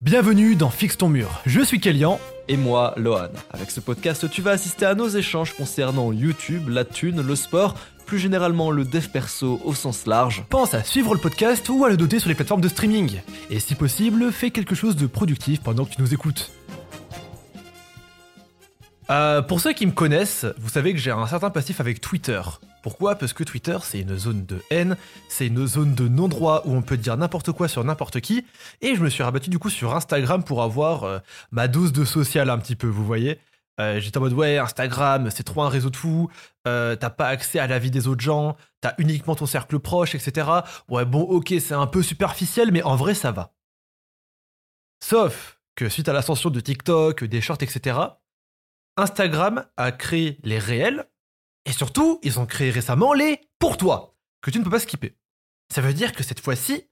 Bienvenue dans Fixe ton mur. Je suis Kélian. Et moi, Lohan. Avec ce podcast, tu vas assister à nos échanges concernant YouTube, la thune, le sport, plus généralement le dev perso au sens large. Pense à suivre le podcast ou à le doter sur les plateformes de streaming. Et si possible, fais quelque chose de productif pendant que tu nous écoutes. Euh, pour ceux qui me connaissent, vous savez que j'ai un certain passif avec Twitter. Pourquoi? Parce que Twitter, c'est une zone de haine, c'est une zone de non-droit où on peut dire n'importe quoi sur n'importe qui. Et je me suis rabattu du coup sur Instagram pour avoir euh, ma dose de social un petit peu, vous voyez. Euh, J'étais en mode ouais, Instagram, c'est trop un réseau de fous, t'as pas accès à la vie des autres gens, t'as uniquement ton cercle proche, etc. Ouais, bon, ok, c'est un peu superficiel, mais en vrai, ça va. Sauf que suite à l'ascension de TikTok, des shorts, etc., Instagram a créé les réels, et surtout, ils ont créé récemment les pour toi, que tu ne peux pas skipper. Ça veut dire que cette fois-ci,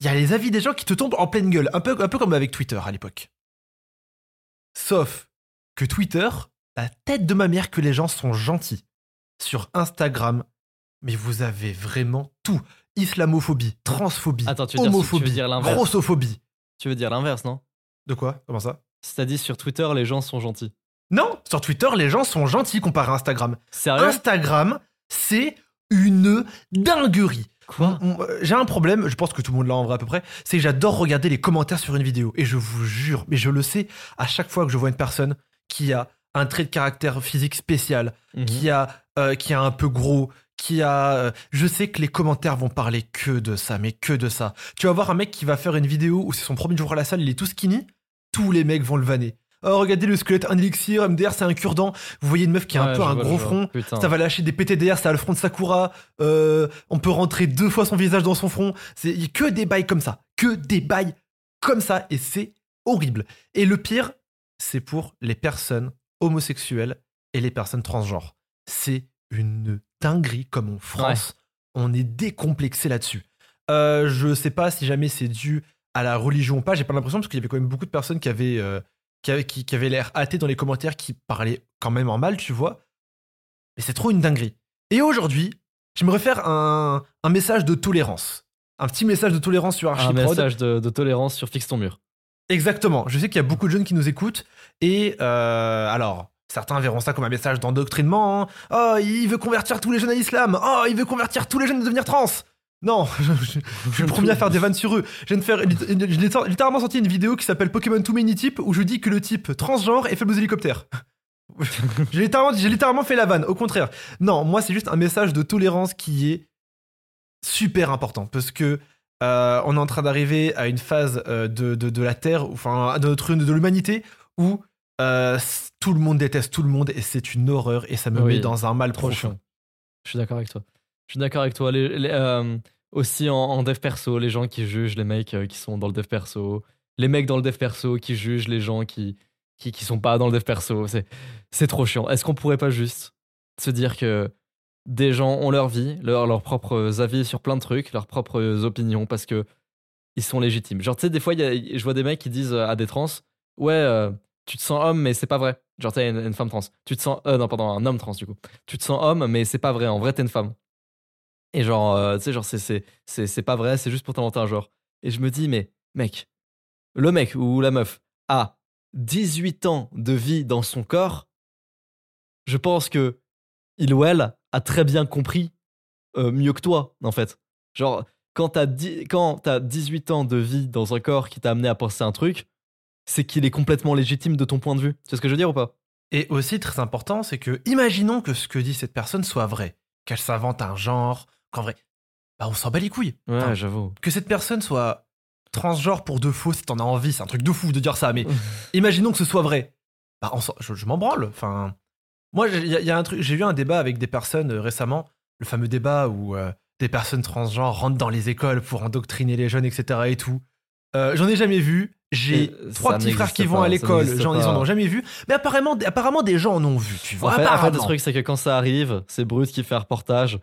il y a les avis des gens qui te tombent en pleine gueule, un peu, un peu comme avec Twitter à l'époque. Sauf que Twitter, la tête de ma mère que les gens sont gentils. Sur Instagram, mais vous avez vraiment tout. Islamophobie, transphobie, Attends, tu veux dire- tu veux homophobie, dire grossophobie. Tu veux dire l'inverse, non? De quoi? Comment ça? C'est-à-dire sur Twitter, les gens sont gentils. Non, sur Twitter, les gens sont gentils comparé à Instagram. Sérieux? Instagram, c'est une dinguerie. Quoi? M- J'ai un problème, je pense que tout le monde l'a en vrai à peu près, c'est que j'adore regarder les commentaires sur une vidéo. Et je vous jure, mais je le sais, à chaque fois que je vois une personne qui a un trait de caractère physique spécial, Mhm. qui a, euh, qui a un peu gros, qui a... euh, je sais que les commentaires vont parler que de ça, mais que de ça. Tu vas voir un mec qui va faire une vidéo où c'est son premier jour à la salle, il est tout skinny, tous les mecs vont le vanner. Oh, regardez le squelette, un élixir, MDR, c'est un cure-dent. Vous voyez une meuf qui a un peu un vois, gros front, Putain. ça va lâcher des PTDR, ça a le front de Sakura. euh, on peut rentrer deux fois son visage dans son front. C'est que des bails comme ça, que des bails comme ça, et c'est horrible. Et le pire, c'est pour les personnes homosexuelles et les personnes transgenres. C'est une dinguerie comme en France, on est décomplexé là-dessus. Euh, je sais pas si jamais c'est dû à la religion ou pas. J'ai pas l'impression parce qu'il y avait quand même beaucoup de personnes qui avaient euh, qui avaient, qui, qui avaient l'air athées dans les commentaires, qui parlaient quand même en mal, tu vois. Mais c'est trop une dinguerie. Et aujourd'hui, j'aimerais faire un, un message de tolérance. Un petit message de tolérance sur Un Archiprod. message de, de tolérance sur Fixe ton mur. Exactement. Je sais qu'il y a beaucoup de jeunes qui nous écoutent. Et euh, alors, certains verront ça comme un message d'endoctrinement. hein. Oh, il veut convertir tous les jeunes à l'islam. Oh, il veut convertir tous les jeunes à devenir trans. Non, je, je- je suis le premier à faire des vannes sur eux. Je viens de faire, lit- j'ai littéralement sorti une vidéo qui s'appelle Pokémon Too Many Types où je dis que le type transgenre est faible aux hélicoptères. j'ai littéralement, fait la vanne. Au contraire. Non, moi c'est juste un message de tolérance qui est super important parce que euh, on est en train d'arriver à une phase euh, de, de, de la Terre, enfin de notre de l'humanité où euh, tout le monde déteste tout le monde et c'est une horreur et ça me Oui, met dans un mal profond. Je suis d'accord avec toi. Je suis d'accord avec toi. Euh, aussi en, dev perso, les gens qui jugent les mecs euh, qui sont dans le dev perso, les mecs dans le dev perso qui jugent les gens qui qui, qui sont pas dans le dev perso, c'est trop chiant. Est-ce qu'on pourrait pas juste se dire que des gens ont leur vie, leur, leurs propres avis sur plein de trucs, leurs propres opinions parce que ils sont légitimes? Genre tu sais des fois je vois des mecs qui disent à des trans "Ouais, euh, tu te sens homme mais c'est pas vrai." Genre t'es une, une femme trans. Tu te sens euh, non pardon, un homme trans du coup. Tu te sens homme mais c'est pas vrai, en vrai t'es une femme. Et genre euh, tu sais genre c'est c'est c'est c'est pas vrai, c'est juste pour t'inventer un genre. Et je me dis mais mec, le mec ou la meuf a 18 ans de vie dans son corps. Je pense que il ou elle a très bien compris euh, mieux que toi, en fait. Genre, quand t'as quand t'as 18 ans de vie dans un corps qui t'a amené à penser un truc, c'est qu'il est complètement légitime de ton point de vue. Sais ce que je veux dire ou pas? Et aussi très important, c'est que imaginons que ce que dit cette personne soit vrai, qu'elle s'invente un genre, qu'en vrai, bah on s'en bat les couilles. Enfin, j'avoue. que cette personne soit transgenre pour de faux si t'en as envie, c'est un truc de fou de dire ça, mais imaginons que ce soit vrai. Bah, on je, je m'en branle. Enfin, moi, il y, a- y a un truc. J'ai eu un débat avec des personnes euh, récemment, le fameux débat où euh, des personnes transgenres rentrent dans les écoles pour endoctriner les jeunes, etc. et tout. Euh, J'en ai jamais vu. J'ai trois petits frères qui vont à l'école. J'en ils en ont jamais vu. Mais apparemment, apparemment des gens en ont vu. Tu En vois. fait, en fait, le truc, c'est que quand ça arrive, c'est Brut qui fait un reportage.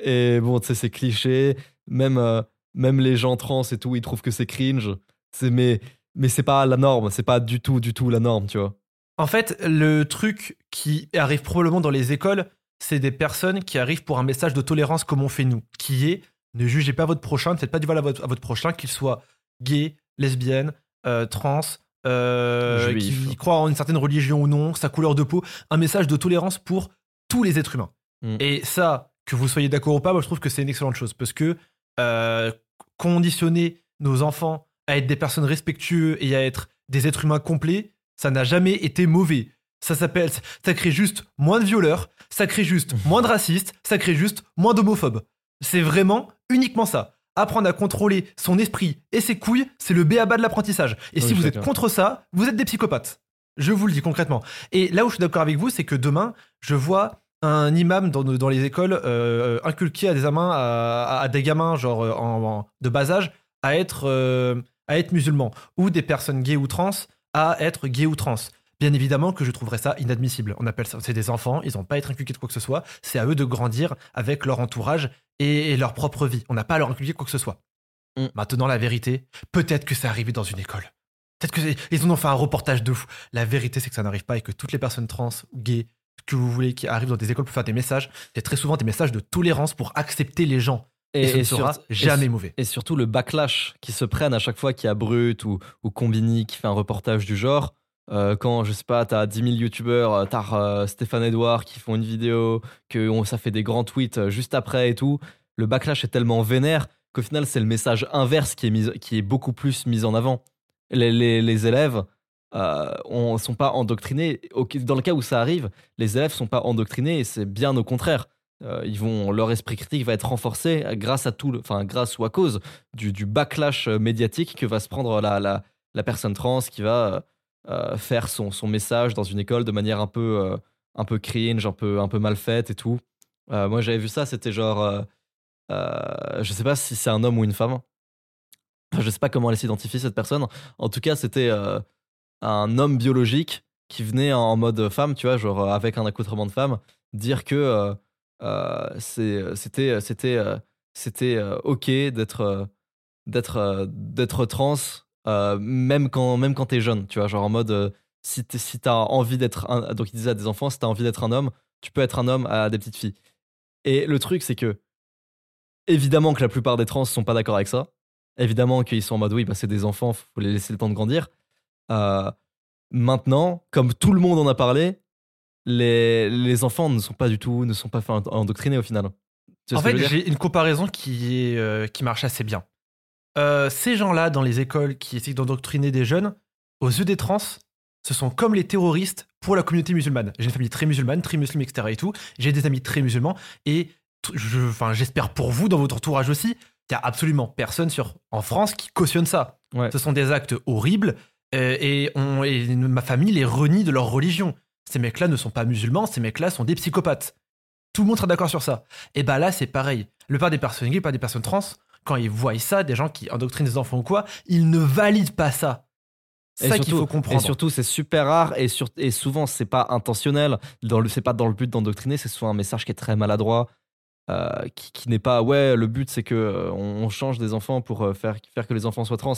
Et bon, tu sais, c'est cliché. Même, euh, même les gens trans et tout, ils trouvent que c'est cringe. C'est mais, mais c'est pas la norme. C'est pas du tout, du tout la norme, tu vois. En fait, le truc qui arrive probablement dans les écoles, c'est des personnes qui arrivent pour un message de tolérance comme on fait nous, qui est ne jugez pas votre prochain, ne faites pas du mal à votre, à votre prochain, qu'il soit gay, lesbienne, euh, trans, euh, qui croit en une certaine religion ou non, sa couleur de peau, un message de tolérance pour tous les êtres humains. Mm. Et ça, que vous soyez d'accord ou pas, moi je trouve que c'est une excellente chose parce que euh, conditionner nos enfants à être des personnes respectueuses et à être des êtres humains complets, ça n'a jamais été mauvais. Ça s'appelle, ça crée juste moins de violeurs, ça crée juste moins de racistes, ça crée juste moins d'homophobes. C'est vraiment uniquement ça. Apprendre à contrôler son esprit et ses couilles, c'est le béaba de l'apprentissage. Et Oui, si vous êtes contre ça, vous êtes des psychopathes. Je vous le dis concrètement. Et là où je suis d'accord avec vous, c'est que demain, je vois un imam dans, les écoles euh, inculquer à des gamins, à, des gamins genre euh, en, en- de bas âge, à être, euh, à être musulmans, ou des personnes gays ou trans à être gays ou trans. Bien évidemment que je trouverais ça inadmissible. On appelle ça, c'est des enfants, ils n'ont pas à être inculqués de quoi que ce soit. C'est à eux de grandir avec leur entourage et, et leur propre vie. On n'a pas à leur inculquer quoi que ce soit. Mm. Maintenant, la vérité, peut-être que c'est arrivé dans une école. Peut-être que c'est- ils en ont fait un reportage de fou. La vérité, c'est que ça n'arrive pas et que toutes les personnes trans, gays, que vous voulez, qui arrivent dans des écoles pour faire des messages, c'est très souvent des messages de tolérance pour accepter les gens. Et, ce ne sera sur- jamais et- mauvais. Et surtout le backlash qui se prennent à chaque fois qu'il y a Brut ou, ou Combini qui fait un reportage du genre. Euh, quand, je sais pas, t'as 10 000 youtubeurs, euh, t'as euh, Stéphane Edouard qui font une vidéo, que on- ça fait des grands tweets euh, juste après et tout. Le backlash est tellement vénère qu'au final, c'est le message inverse qui est, mis, qui est beaucoup plus mis en avant. Les, les- les élèves euh, on, sont pas endoctrinés. Dans le cas où ça arrive, les élèves sont pas endoctrinés c'est bien au contraire. Euh, ils vont, leur esprit critique va être renforcé grâce à tout, enfin grâce ou à cause du, backlash euh, médiatique que va se prendre la, la, la personne trans qui va faire son, son message dans une école de manière un peu, un peu cringe, un peu, un peu mal faite et tout. Moi j'avais vu ça, c'était genre, je sais pas si c'est un homme ou une femme. Enfin, je sais pas comment elle s'identifie cette personne. En tout cas, c'était un homme biologique qui venait en mode femme, tu vois, genre euh, avec un accoutrement de femme, dire que euh, euh, c'est- c'était c'était euh, c'était euh, ok d'être euh, d'être euh, d'être trans euh, même quand même quand t'es jeune tu vois genre en mode euh, si t'as envie d'être un donc il disait à des enfants si t'as envie d'être un homme tu peux être un homme à des petites filles. Et le truc c'est que évidemment que la plupart des trans sont pas d'accord avec ça. Évidemment qu'ils sont en mode oui bah c'est des enfants faut les laisser le temps de grandir Euh, maintenant comme tout le monde en a parlé les, les enfants ne sont pas du tout ne sont pas fait endoctriner au final Tu En fait, j'ai une comparaison qui, est, euh, qui marche assez bien. Euh, ces gens-là, dans les écoles qui essaient d'endoctriner des jeunes, aux yeux des trans, ce sont comme les terroristes pour la communauté musulmane. J'ai une famille très musulmane, très musulmane, etc. et tout. J'ai des amis très musulmans et t- je, enfin, j'espère pour vous, dans votre entourage aussi, il y a absolument personne sur, en France qui cautionne ça. Ouais. Ce sont des actes horribles et, on, et ma famille les renie de leur religion. Ces mecs-là ne sont pas musulmans, ces mecs-là sont des psychopathes. Tout le monde sera d'accord sur ça. Et bah là, c'est pareil. Le part des personnes gays, pas des personnes trans, quand ils voient ça, des gens qui endoctrinent des enfants ou quoi, ils ne valident pas ça. C'est ça qu'il faut comprendre. Et surtout, c'est super rare et, sur- et souvent, c'est pas intentionnel. Dans le, c'est pas dans le but d'endoctriner, c'est souvent un message qui est très maladroit, euh, qui, qui n'est pas ouais, le but c'est que euh, on, change des enfants pour euh, faire, faire que les enfants soient trans.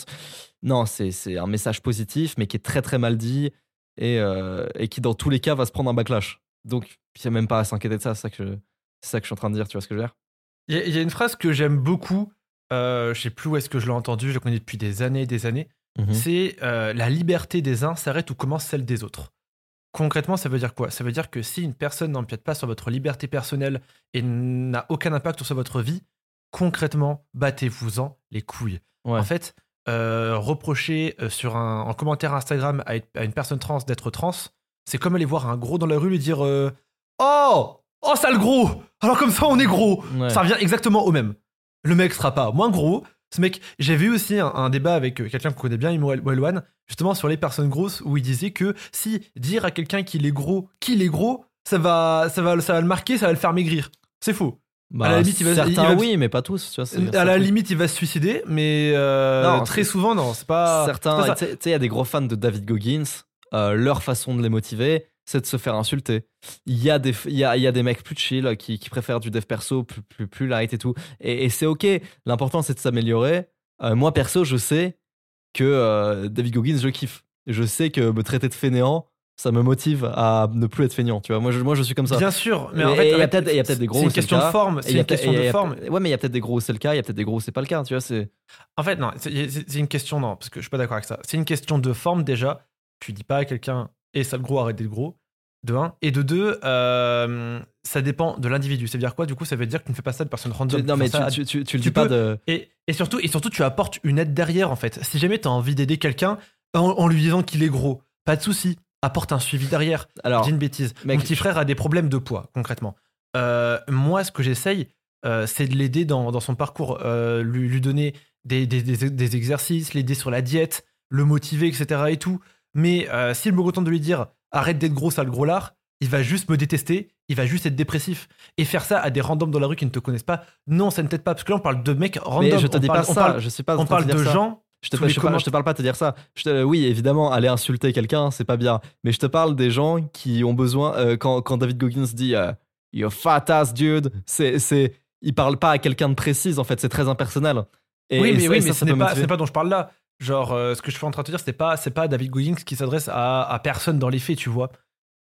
Non, c'est, c'est un message positif, mais qui est très très mal dit et, et qui dans tous les cas va se prendre un backlash. Donc, il n'y a même pas à s'inquiéter de ça, c'est ça, que je, c'est ça que je suis en train de dire, tu vois ce que je veux dire? Il y, a- il y a une phrase que j'aime beaucoup, je sais plus où est-ce que je l'ai entendue, je la connais depuis des années et des années. Mhm. C'est la liberté des uns s'arrête où commence celle des autres. Concrètement, ça veut dire quoi? Ça veut dire que si une personne n'empiète pas sur votre liberté personnelle et n'a aucun impact sur votre vie, concrètement, battez-vous-en les couilles. Ouais. En fait, euh, reprocher euh, sur un, en commentaire Instagram à, à une personne trans d'être trans, c'est comme aller voir un gros dans la rue lui dire euh, Oh Oh, sale gros Alors comme ça, on est gros Ouais. Ça revient exactement au même. Le mec sera pas moins gros. Ce mec, j'ai vu aussi un, un débat avec euh, quelqu'un qu'on connaît bien, Imo Welwan, justement sur les personnes grosses, où il disait que si dire à quelqu'un qu'il est gros, qu'il est gros, ça va, ça va, ça va le marquer, ça va le faire maigrir. C'est faux. Bah, à la limite, il va- certains il va- oui, mais pas tous. Tu vois, À la limite, il va se suicider, mais euh, Non, très c'est- souvent, non, c'est pas. Certains, tu sais, il y a des gros fans de David Goggins. euh, leur façon de les motiver, c'est de se faire insulter. Il y a des, il y a, il y a des mecs plus chill qui, qui préfèrent du dev perso, plus, plus, plus light et tout. Et, et c'est ok. L'important, c'est de s'améliorer. Euh, moi, perso, je sais que euh, David Goggins, je kiffe. Je sais que me traiter de fainéant, ça me motive à ne plus être feignant. Tu vois, moi je, moi je suis comme ça. Bien sûr, mais en fait, il y a peut-être peut-être des gros C'est une question de forme. C'est une peut- question de forme. peut- Ouais, mais il y a peut-être des gros c'est le cas, il y a peut-être des gros c'est pas le cas. Tu vois, c'est. En fait, non, c'est une question, non, parce que je suis pas d'accord avec ça. C'est une question de forme déjà. Tu dis pas à quelqu'un, et sale gros, arrête d'être gros, de un. Et de deux, euh, ça dépend de l'individu. Ça veut dire quoi Du coup, ça veut dire que tu ne fais pas ça de personnes random. Tu- non, mais ça tu, tu, tu, tu le dis pas de. Et, et surtout, et surtout, tu apportes une aide derrière, en fait. Si jamais tu as envie d'aider quelqu'un en, en lui disant qu'il est gros, pas de souci. Apporte un suivi derrière. Alors, dis une bêtise. mec, Mon petit frère a des problèmes de poids, concrètement. Euh, moi, ce que j'essaye, euh, c'est de l'aider dans, dans son parcours, euh, lui, lui donner des, des- des- des exercices, l'aider sur la diète, le motiver, etc. et tout. Mais euh, s'il me contente de lui dire arrête d'être gros, sale gros lard, il va juste me détester, il va juste être dépressif. Et faire ça à des randoms dans la rue qui ne te connaissent pas, non, ça ne t'aide pas. Parce que là, on parle de mecs random. mais je te on dis parle, pas ça. parle- je sais pas. on parle de ça. gens. Je te, je, les te parle, commentaires. je te parle pas de te dire ça. Je te- oui, évidemment, aller insulter quelqu'un, c'est pas bien. Mais je te parle des gens qui ont besoin. euh, quand, quand David Goggins dit euh, You fat ass dude, c'est, c'est, il parle pas à quelqu'un de précis, en fait, c'est très impersonnel. Et, oui, mais, oui, ça, mais ça ce n'est pas, pas dont je parle là. Genre, euh, ce que je suis en train de te dire, c'est pas, c'est pas David Goggins qui s'adresse à, à personne dans les faits, tu vois.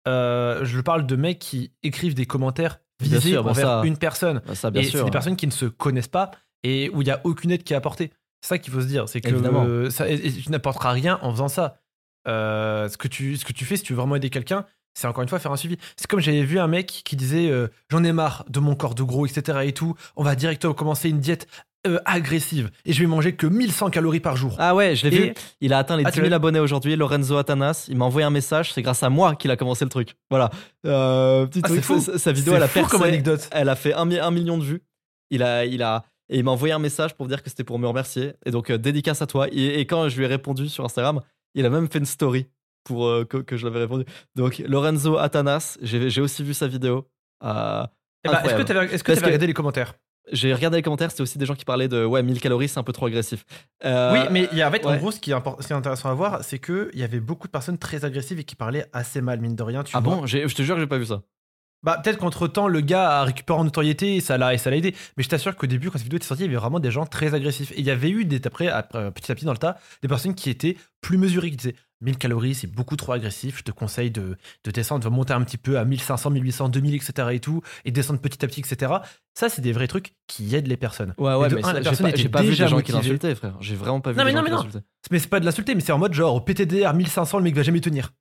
Euh, je parle de mecs qui écrivent des commentaires visés envers ça, une personne. Bah, ça, bien et c'est sûr. des personnes qui ne se connaissent pas et où il n'y a aucune aide qui est apportée. C'est ça qu'il faut se dire. C'est que Évidemment. euh, ça, et- et tu n'apporteras rien en faisant ça. Euh, ce, que tu, ce que tu fais, si tu veux vraiment aider quelqu'un, c'est encore une fois faire un suivi. C'est comme j'avais vu un mec qui disait euh, J'en ai marre de mon corps de gros, etc. et tout. On va directement commencer une diète euh, agressive et je vais manger que 1100 calories par jour. Ah ouais, je l'ai Et- vu. Il a atteint les Ah, 10 tu 000 l'as- abonnés aujourd'hui. Lorenzo Atanas, il m'a envoyé un message. C'est grâce à moi qu'il a commencé le truc. Voilà. Euh, petit Ah, truc, fou. sa- Sa vidéo, elle a fou comme percé. anecdote. Elle a fait un, mi- un million de vues. Il a, il a, et il m'a envoyé un message pour dire que c'était pour me remercier. Et donc, euh, dédicace à toi. Et, et quand je lui ai répondu sur Instagram, il a même fait une story pour euh, que, que je l'avais répondu. Donc, Lorenzo Atanas, j'ai aussi vu sa vidéo. Euh, Eh ben, Est-ce que tu avais, que- regardé les commentaires? J'ai regardé les commentaires, c'était aussi des gens qui parlaient de ouais, 1000 calories, c'est un peu trop agressif. Euh, Oui, mais y a, en fait, en gros, ce qui, est import- ce qui est intéressant à voir, c'est qu'il y avait beaucoup de personnes très agressives et qui parlaient assez mal, mine de rien. Tu Ah vois. bon? Je te jure que j'ai pas vu ça. Bah, peut-être qu'entre temps, le gars a récupéré en notoriété et ça l'a et ça l'a aidé. Mais je t'assure qu'au début, quand cette vidéo était sortie, il y avait vraiment des gens très agressifs. Et il y avait eu des, après, après, petit à petit dans le tas, des personnes qui étaient plus mesurées, qui disaient 1000 calories, c'est beaucoup trop agressif. Je te conseille de, de descendre, de monter un petit peu à 1500, 1800, 2000, etc. et tout, et descendre petit à petit, etc. Ça, c'est des vrais trucs qui aident les personnes. Ouais, ouais, de mais un, la j'ai personne pas, j'ai pas vu des gens qui l'insultaient, frère. J'ai vraiment pas vu Non, mais non, qui mais non. l'insultaient. Mais c'est pas de l'insulter, mais c'est en mode genre au PTDR 1500, le mec va jamais tenir.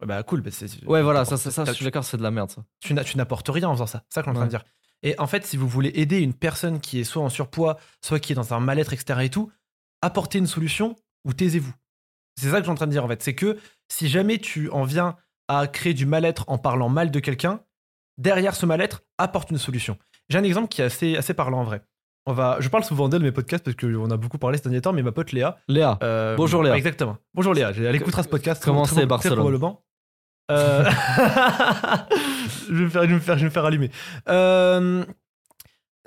Ouais, bah cool, bah, Ouais, voilà, ça, ça, ça, je suis d'accord, c'est de la merde, ça. tu n'a- tu n'apportes rien en faisant ça. C'est ça qu'on est en train de dire. Et en fait, si vous voulez aider une personne qui est soit en surpoids, soit qui est dans un mal-être, etc. et tout, apportez une solution ou taisez-vous. C'est ça que je suis en train de dire en fait. C'est que si jamais tu en viens à créer du mal-être en parlant mal de quelqu'un, derrière ce mal-être, apporte une solution. J'ai un exemple qui est assez, assez parlant en vrai. On va, je parle souvent d'elle, mes podcasts, parce qu'on a beaucoup parlé ces derniers temps, mais ma pote Léa. Léa, euh, Bonjour, Léa. Exactement. Bonjour Léa. Elle écoutera ce podcast. Comment c'est, Barcelone probablement. Euh, je, vais me faire, je, vais me faire, je vais me faire allumer. Euh,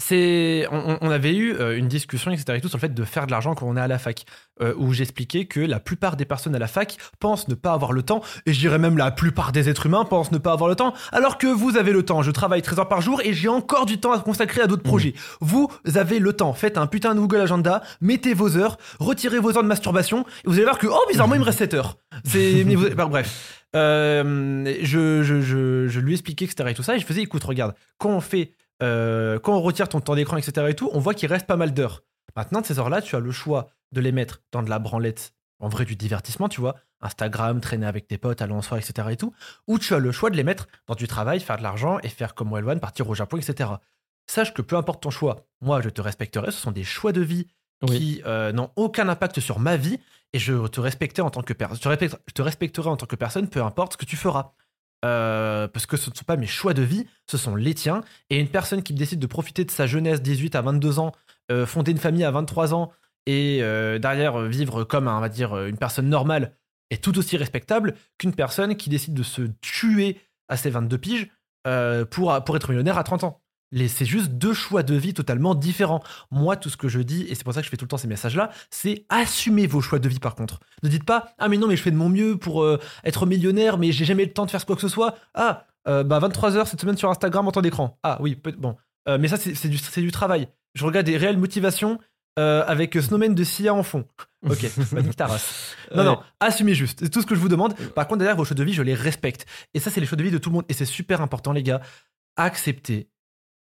c'est, on, on avait eu euh, une discussion, etc. Et tout, sur le fait de faire de l'argent quand on est à la fac, euh, où j'expliquais que la plupart des personnes à la fac pensent ne pas avoir le temps, et je dirais même la plupart des êtres humains pensent ne pas avoir le temps, alors que vous avez le temps. Je travaille 13 heures par jour et j'ai encore du temps à consacrer à d'autres projets. Vous avez le temps. Faites un putain de Google Agenda, mettez vos heures, retirez vos heures de masturbation, et vous allez voir que, oh, bizarrement, il me reste 7 heures. C'est, vous- bah, bref. Euh, je, je, je, je lui expliquais, etc. et tout ça, et je faisais, écoute, regarde, quand on fait, euh, quand on retire ton temps d'écran, etc. et tout, on voit qu'il reste pas mal d'heures. Maintenant, de ces heures-là, tu as le choix de les mettre dans de la branlette, en vrai, du divertissement, tu vois, Instagram, traîner avec tes potes, aller en soirée, etc. et tout, ou tu as le choix de les mettre dans du travail, faire de l'argent et faire comme Welwan, partir au Japon, etc. Sache que peu importe ton choix, moi, je te respecterai, ce sont des choix de vie Oui. qui euh, n'ont aucun impact sur ma vie et je te respecterai en tant que personne. Je, te respecte- je te respecterai en tant que personne, peu importe ce que tu feras. Euh, parce que ce ne sont pas mes choix de vie, ce sont les tiens. Et une personne qui décide de profiter de sa jeunesse 18 à 22 ans, euh, fonder une famille à 23 ans et euh, derrière vivre comme on va dire une personne normale est tout aussi respectable qu'une personne qui décide de se tuer à ses 22 piges pour, pour être millionnaire à 30 ans. C'est juste deux choix de vie totalement différents. Moi, tout ce que je dis, et c'est pour ça que je fais tout le temps ces messages-là, c'est assumez vos choix de vie par contre. Ne dites pas Ah, mais non, mais je fais de mon mieux pour euh, être millionnaire, mais j'ai jamais le temps de faire quoi que ce soit. Ah, euh, bah 23h cette semaine sur Instagram en temps d'écran. Ah, oui, bon. Euh, mais ça, c'est du, du travail. Je regarde des réelles motivations euh, avec Snowman de Sia en fond. Ok. Non, Ouais. non, assumez juste. C'est tout ce que je vous demande. Par contre, derrière, vos choix de vie, je les respecte. Et ça, c'est les choix de vie de tout le monde. Et c'est super important, les gars. Acceptez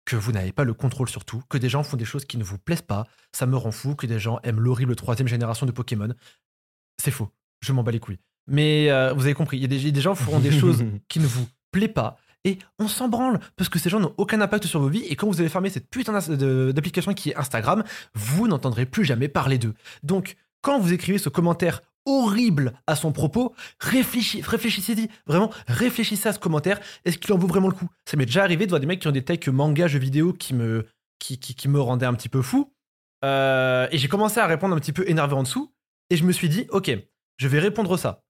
que vous n'avez pas le contrôle sur tout, que des gens font des choses qui ne vous plaisent pas. Ça me rend fou que des gens aiment l'horrible troisième génération de Pokémon. C'est faux. Je m'en bats les couilles. Mais euh, vous avez compris, il y a des, des gens qui feront des choses qui ne vous plaisent pas. Et on s'en branle, parce que ces gens n'ont aucun impact sur vos vies. Et quand vous allez fermer cette putain d'application qui est Instagram, vous n'entendrez plus jamais parler d'eux. Donc, quand vous écrivez ce commentaire horrible à son propos, réfléchissez, réfléchissez-y, vraiment, réfléchissez à ce commentaire. Est-ce qu'il en vaut vraiment le coup? Ça m'est déjà arrivé de voir des mecs qui ont des takes manga, jeux vidéo qui me, qui, qui, qui me rendaient un petit peu fou. Euh, et j'ai commencé à répondre un petit peu énervé en dessous. Et je me suis dit, ok, je vais répondre ça.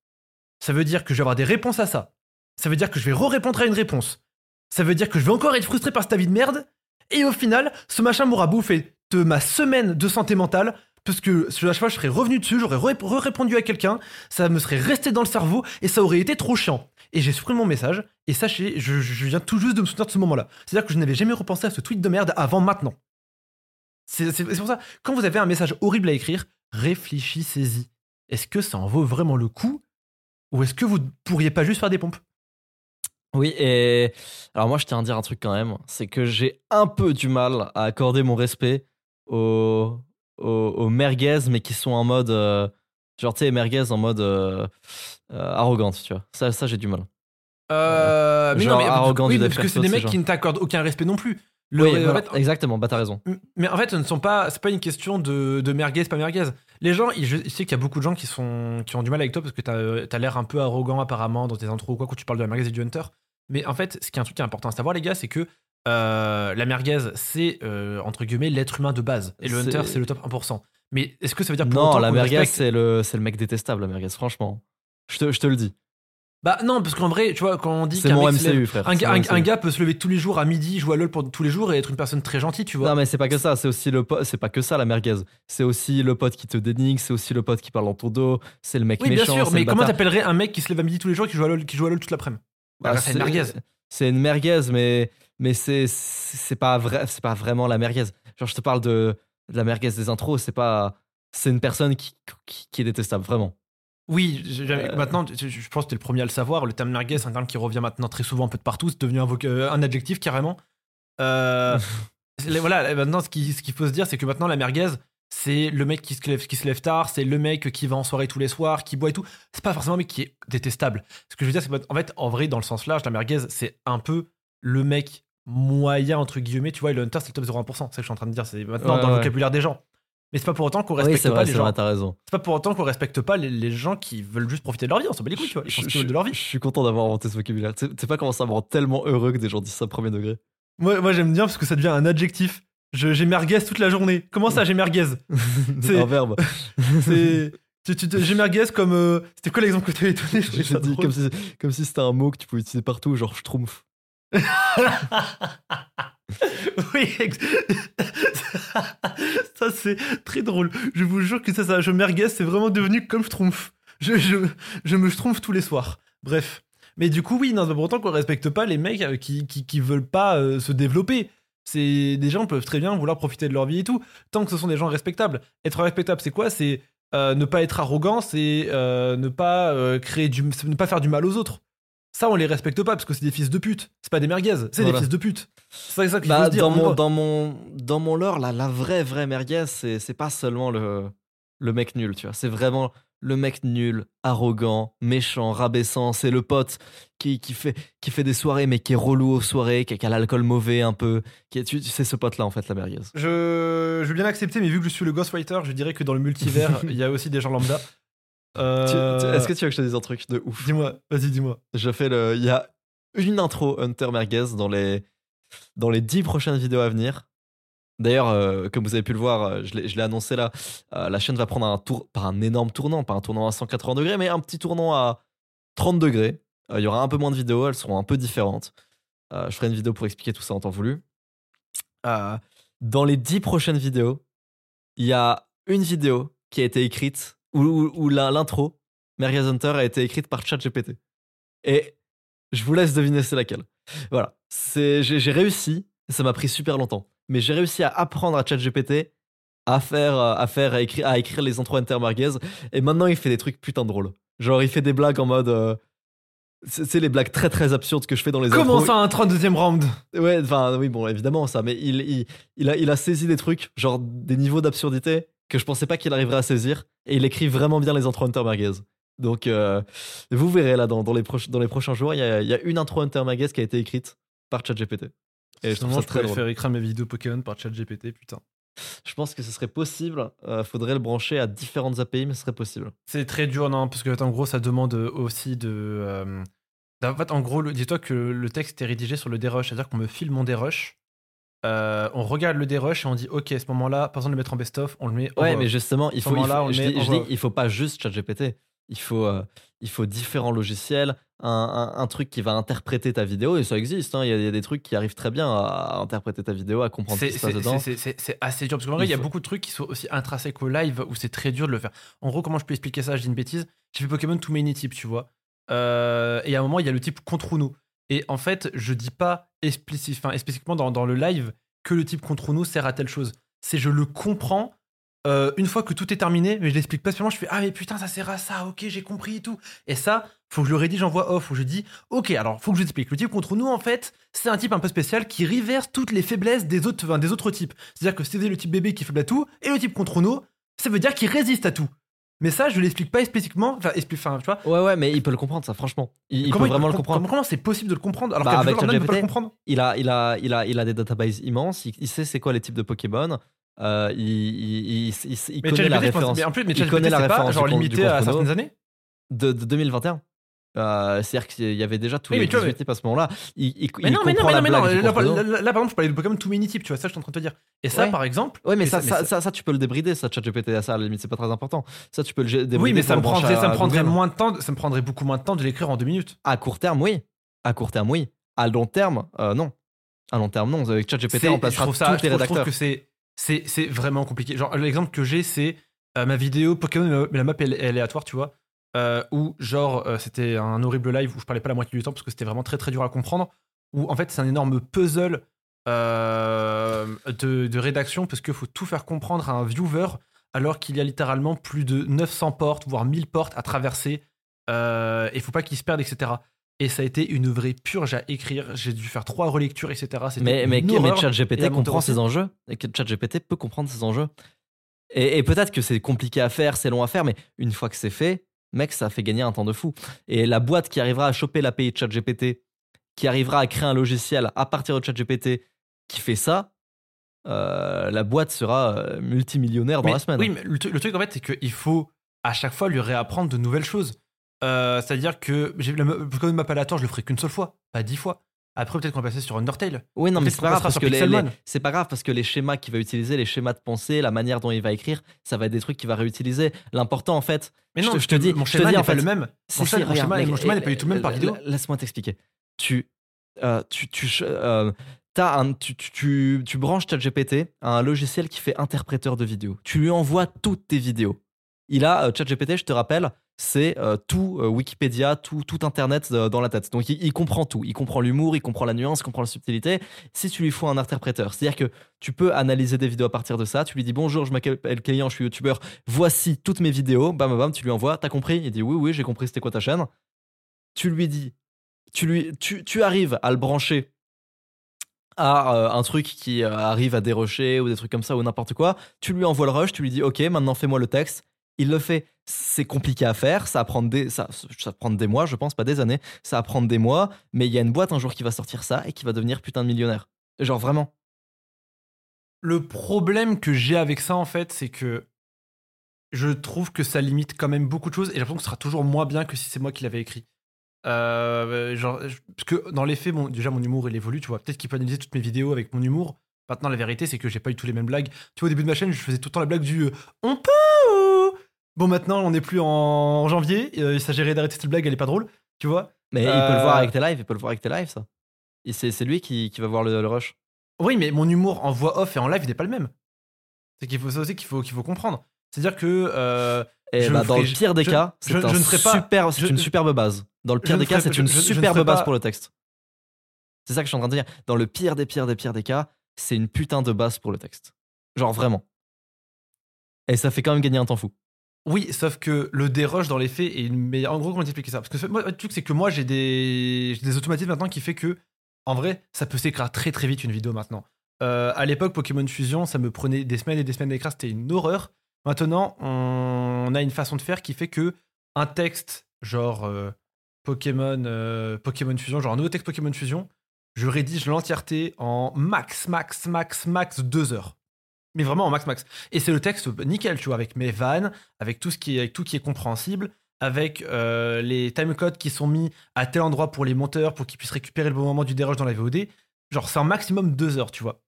Ça veut dire que je vais avoir des réponses à ça. Ça veut dire que je vais re-répondre à une réponse. Ça veut dire que je vais encore être frustré par cet avis de merde. Et au final, ce machin m'aura bouffé de ma semaine de santé mentale. Parce que à chaque fois, je serais revenu dessus, j'aurais re-répondu à quelqu'un, ça me serait resté dans le cerveau et ça aurait été trop chiant. Et j'ai supprimé mon message. Et sachez, je, je viens tout juste de me souvenir de ce moment-là. C'est-à-dire que je n'avais jamais repensé à ce tweet de merde avant maintenant. C'est pour ça, quand vous avez un message horrible à écrire, réfléchissez-y. Est-ce que ça en vaut vraiment le coup Ou est-ce que vous pourriez pas juste faire des pompes? Oui, et alors moi je tiens à dire un truc quand même, c'est que j'ai un peu du mal à accorder mon respect aux, aux, aux merguez, mais qui sont en mode. euh, genre, tu sais, merguez en mode euh, euh, arrogante, tu vois. Ça, ça j'ai du mal. Euh, mais Genre non, mais arrogant oui, du parce que c'est des mecs qui ne t'accordent aucun respect non plus. Le- Oui, en voilà, fait, exactement, bah t'as raison. mais en fait, ce ne sont pas, c'est pas une question de, de merguez, pas merguez. Les gens, ils- je sais qu'il y a beaucoup de gens qui sont, qui ont du mal avec toi parce que t'as as, l'air un peu arrogant apparemment dans tes intros ou quoi quand tu parles de la merguez et du hunter. Mais en fait, ce qui est un truc qui est important à savoir, les gars, c'est que euh, la merguez, c'est euh, entre guillemets l'être humain de base et le hunter, c'est le top 1%. Mais est-ce que ça veut dire pour Non, la merguez, respecte- c'est le, le mec détestable, la merguez, franchement. Je te, je te le dis. Bah non, parce qu'en vrai, tu vois, quand on dit qu'un un, un- gars peut se lever tous les jours à midi, jouer à LoL pour tous les jours et être une personne très gentille, tu vois. Non mais c'est pas que ça, c'est aussi le pote, c'est pas que ça la merguez. C'est aussi le pote qui te dénigre, c'est aussi le pote qui parle dans ton dos, c'est le mec oui, bien méchant. sûr, c'est mais comment t'appellerais un mec qui se lève à midi tous les jours et qui joue à LoL, qui joue à LoL toute l'après-midi? Bah, Bah, c'est une merguez. C'est une merguez, mais mais c'est c'est pas vrai, c'est pas vraiment la merguez. Genre je te parle de, de la merguez des intros, c'est pas c'est une personne qui, qui, qui est détestable vraiment. Oui, Euh. maintenant, je, pense que t'es le premier à le savoir. Le terme merguez, c'est un terme qui revient maintenant très souvent un peu de partout. C'est devenu un, euh, un adjectif carrément. Euh, voilà, maintenant, ce qui- ce qu'il faut se dire, c'est que maintenant, la merguez, c'est le mec qui se, lève, qui se lève tard, c'est le mec qui va en soirée tous les soirs, qui boit et tout. C'est pas forcément un mec qui est détestable. Ce que je veux dire, c'est qu'en fait, en vrai, dans le sens large, la merguez, c'est un peu le mec moyen, entre guillemets. Tu vois, le hunter, c'est le top 0,1%. C'est ce que je suis en train de dire. C'est maintenant Ouais, dans le ouais. vocabulaire des gens. Mais c'est pas pour autant qu'on Oui respecte pas les c'est gens. vrai, t'as raison. C'est pas pour autant qu'on respecte pas les, les gens qui veulent juste profiter de leur vie. On s'en bat les couilles, tu vois. Ils qu'ils veulent de leur vie. je suis content d'avoir inventé ce vocabulaire. Tu sais- pas comment ça me rend tellement heureux que des gens disent ça premier degré. Moi, moi j'aime bien parce que ça devient un adjectif. Je- J'ai merguez toute la journée. Comment ça, j'ai merguez? C'est- un verbe. C'est. tu- J'ai merguez comme. euh, C'était quoi l'exemple que tu avais donné? Je ça dit comme si, comme si c'était un mot que tu pouvais utiliser partout, genre schtroumpf. oui, ça c'est très drôle. Je vous jure que ça, ça je merguez, c'est vraiment devenu comme je trompe. Je, me trompe tous les soirs. Bref. Mais du coup, oui, non, pour autant qu'on respecte pas les mecs euh, qui, qui, qui veulent pas euh, se développer. C'est des gens peuvent très bien vouloir profiter de leur vie et tout, tant que ce sont des gens respectables. Être respectable, c'est quoi? C'est euh, ne pas être arrogant, c'est ne pas créer du, ne pas faire du mal aux autres. Ça, on les respecte pas parce que c'est des fils de pute. C'est pas des merguez, c'est Voilà. des fils de pute. C'est ça qu'il faut Bah, dire. dans, on mon, dans, mon, dans mon lore, la, la vraie, vraie merguez, c'est pas seulement le, le mec nul, tu vois. C'est vraiment le mec nul, arrogant, méchant, rabaissant. C'est le pote qui, qui, fait, qui fait des soirées, mais qui est relou aux soirées, qui a, qui a l'alcool mauvais un peu. Qui est- tu- C'est ce pote-là, en fait, la merguez. Je, je veux bien accepter, mais vu que je suis le Ghostwriter, je dirais que dans le multivers, il y a aussi des gens lambda. Euh, Est-ce que tu veux que je te dise un truc de ouf? Dis-moi, vas-y, dis-moi. Je fais le. Il y a une intro Hunter Merguez dans les dans les dix prochaines vidéos à venir. D'ailleurs, euh, comme vous avez pu le voir, euh, je l'ai annoncé là, euh, la chaîne va prendre un tour, pas un énorme tournant, pas un tournant à 180 degrés, mais un petit tournant à 30 degrés. Il y aura un peu moins de vidéos, elles seront un peu différentes. Je ferai une vidéo pour expliquer tout ça en temps voulu. Dans les dix prochaines vidéos, il y a une vidéo qui a été écrite, où, où- où la- l'intro, Merguez Hunter, a été écrite par ChatGPT. Et je vous laisse deviner c'est laquelle. Voilà. J'ai, réussi, ça m'a pris super longtemps, mais j'ai réussi à apprendre à ChatGPT à faire, à faire, à écrire, à écrire les intros intermerguez. Et maintenant, il fait des trucs putain drôles. Genre, il fait des blagues en mode. euh, c'est les blagues très très absurdes que je fais dans les Comment intros. ça, un 32e round? Ouais, enfin, oui, bon, évidemment, ça, mais il, il, il, a, il a saisi des trucs, genre des niveaux d'absurdité que je pensais pas qu'il arriverait à saisir. Et il écrit vraiment bien les intros Intermerguez. Donc, euh, vous verrez là, dans, dans, les dans les prochains jours, il y a, y a une intro Intermerguez qui a été écrite par ChatGPT. Et je trouve ça je très pourrais drôle. faire écrire mes vidéos Pokémon par ChatGPT, putain. Je pense que ce serait possible. Euh, faudrait le brancher à différentes API, mais ce serait possible. C'est très dur, non, parce que en gros, ça demande aussi de. euh, En fait, en gros, le- dis-toi que le texte est rédigé sur le dérush, c'est-à-dire qu'on me file mon dérush, euh, on regarde le dérush et on dit, ok, à ce moment-là, pas besoin de le mettre en best-of, on le met. Ouais, mais justement, il faut. il faut- on je le met dis, en je dis, voix. il faut pas juste ChatGPT. Il faut, euh, il faut différents logiciels, un, un- un truc qui va interpréter ta vidéo, et ça existe. hein, Il y, a- il y a des trucs qui arrivent très bien à, interpréter ta vidéo, à comprendre ce qui se passe dedans. c'est- assez dur parce qu'en vrai, Il y a faut- beaucoup de trucs qui sont aussi intrinsèques au live où c'est très dur de le faire. En gros, comment je peux expliquer ça? Je dis une bêtise. J'ai fait Pokémon to many types, tu vois. Euh, et à un moment, il y a le type contre nous. Et en fait, je dis pas explici- enfin, explicitement dans, le live que le type contre nous sert à telle chose. C'est je le comprends euh, une fois que tout est terminé, mais je l'explique pas spécialement. Je fais ah mais putain ça sert à ça, ok j'ai compris et tout. Et ça, faut que je le rédige en voix off où je dis ok alors faut que je l'explique. Le type contre nous en fait, c'est un type un peu spécial qui reverse toutes les faiblesses des autres, des autres types. C'est-à-dire que c'est le type bébé qui est faible à tout et le type contre nous, ça veut dire qu'il résiste à tout. Mais ça, je l'explique pas explicitement. Enfin, expli- enfin, tu vois. Ouais, ouais, mais il peut le comprendre, ça, franchement. Il, il peut vraiment le com- comprendre. Comment c'est possible de le comprendre alors Bah, avec lambda ne peut le comprendre Il a, il, a, il, a, il a des databases immenses, il, il sait c'est quoi les types de Pokémon, euh, il, il, il, il- il connaît la référence mais en plus, mais il connaît la c'est pas référence genre limité à certaines années. de, de 2021. Euh, C'est-à-dire qu'il y avait déjà tous Oui, les mais tu vois, 18 types à ce moment-là. Il, il, Mais il non, mais non, mais non, mais Là, par- exemple, je parlais de Pokémon Too Many Types, tu vois, ça, je suis en train de te dire. Et ça, Ouais. par exemple. Ouais, mais ça, ça- ça, tu peux le débrider, ça, ChatGPT, à ça, à la limite, c'est pas très important. Ça, tu peux le débrider. Oui, mais ça me prendrait, ça me prendrait moins de temps, ça me prendrait beaucoup moins de temps de l'écrire en deux minutes. À court terme, oui. À court terme, oui. À long terme, euh, non. À long terme, non. Avec ChatGPT, on passera tous ça, les je trouve, je trouve rédacteurs. que c'est, vraiment compliqué. Genre, l'exemple que j'ai, c'est euh, ma vidéo Pokémon, mais la map est aléatoire, tu vois. Euh, où, genre, euh, c'était un horrible live où je parlais pas la moitié du temps parce que c'était vraiment très très dur à comprendre. Où en fait, c'est un énorme puzzle euh, de, de rédaction parce qu'il faut tout faire comprendre à un viewer alors qu'il y a littéralement plus de 900 portes, voire 1000 portes à traverser. Euh, et il faut pas qu'il se perde, etc. Et ça a été une vraie purge à écrire. J'ai dû faire trois relectures, etc. Mais, mais, mais ChatGPT comprend ces enjeux. Et ChatGPT peut comprendre ces enjeux. Et, et peut-être que c'est compliqué à faire, c'est long à faire, mais une fois que c'est fait, mec, ça fait gagner un temps de fou. Et la boîte qui arrivera à choper l'API de ChatGPT, qui arrivera à créer un logiciel à partir de ChatGPT qui fait ça, euh, la boîte sera euh, multimillionnaire dans Mais- la semaine. Oui, mais le, truc- le truc en fait, c'est qu'il faut à chaque fois lui réapprendre de nouvelles choses. Euh, C'est-à-dire que j'ai la Pokémon Map aléatoire, je le ferai qu'une seule fois, pas dix fois. Après, peut-être qu'on va passer sur Undertale. Oui, non, mais c'est pas grave parce que les, c'est pas grave parce que les schémas qu'il va utiliser, les schémas de pensée, la manière dont il va écrire, ça va être des trucs qu'il va réutiliser. L'important en fait, Mais non, je te dis- mon je schéma n'est en pas fait, le même. Mon si, schéma- mon n'est et- pas du tout le même par vidéo. la- Laisse-moi t'expliquer. Tu, euh, tu, euh, un, tu, tu, tu, tu branches ChatGPT à un logiciel qui fait interpréteur de vidéos. Tu lui envoies toutes tes vidéos. Il a euh, ChatGPT, je te rappelle, c'est euh, tout euh, Wikipédia, tout, tout Internet euh, dans la tête. Donc il, comprend tout. Il comprend l'humour, il comprend la nuance, il comprend la subtilité. Si tu lui fous un interpréteur, c'est-à-dire que tu peux analyser des vidéos à partir de ça. Tu lui dis bonjour, je m'appelle Kélian, je suis youtubeur. Voici toutes mes vidéos. Bam, bam. Tu lui envoies. T'as compris? Il dit oui, oui, j'ai compris. C'était quoi ta chaîne? Tu lui dis, tu lui, tu, tu arrives à le brancher à un truc qui arrive à dérocher ou des trucs comme ça ou n'importe quoi. Tu lui envoies le rush. Tu lui dis ok, maintenant fais-moi le texte. Il le fait. C'est compliqué à faire. Ça va prendre des, ça, ça des mois, je pense, pas des années. Ça va prendre des mois. Mais il y a une boîte un jour qui va sortir ça et qui va devenir putain de millionnaire. Genre vraiment. Le problème que j'ai avec ça, en fait, c'est que je trouve que ça limite quand même beaucoup de choses et j'ai l'impression que ce sera toujours moins bien que si c'est moi qui l'avais écrit. Euh, genre, parce que dans les faits, déjà mon humour il évolue, tu vois. Peut-être qu'il peut analyser toutes mes vidéos avec mon humour. Maintenant, la vérité, c'est que j'ai pas eu tous les mêmes blagues. Tu vois, au début de ma chaîne, je faisais tout le temps la blague du euh, on peut. Bon, maintenant, on n'est plus en janvier. euh, il s'agirait d'arrêter cette blague, elle est pas drôle, tu vois. Mais il peut le voir Euh, avec tes lives. Il peut le voir avec tes lives, ça. Et c'est c'est lui qui, qui va voir le, le rush. Oui, mais mon humour en voix off et en live n'est pas le même. C'est qu'il faut ça aussi qu'il faut, qu'il faut comprendre. C'est-à-dire que euh, Et Je bah, dans le pire des je- cas, c'est un super, une superbe base. Dans le pire des cas, c'est une superbe base pour le texte. C'est ça que je suis en train de dire. Dans le pire des pires des pires des cas, c'est une putain de base pour le texte. Genre vraiment. Et ça fait quand même gagner un temps fou. Oui, sauf que le dérush dans les faits est une meilleure. En gros, comment t'expliquer ça? Parce que moi, le truc, c'est que moi, j'ai des... des automatismes maintenant qui fait que, en vrai, ça peut s'écrire très très vite une vidéo maintenant. Euh, à l'époque, Pokémon Fusion, ça me prenait des semaines et des semaines d'écrire, c'était une horreur. Maintenant, on a une façon de faire qui fait que un texte, genre euh, Pokémon, euh, Pokémon Fusion, genre un nouveau texte Pokémon Fusion, je rédige l'entièreté en max, max, max, max deux heures. Mais vraiment en max, max. Et c'est le texte nickel, tu vois, avec mes vannes, avec tout, ce qui est, avec tout qui est compréhensible, avec euh, les timecodes qui sont mis à tel endroit pour les monteurs, pour qu'ils puissent récupérer le bon moment du déroge dans la VOD. Genre, c'est un maximum deux heures, tu vois.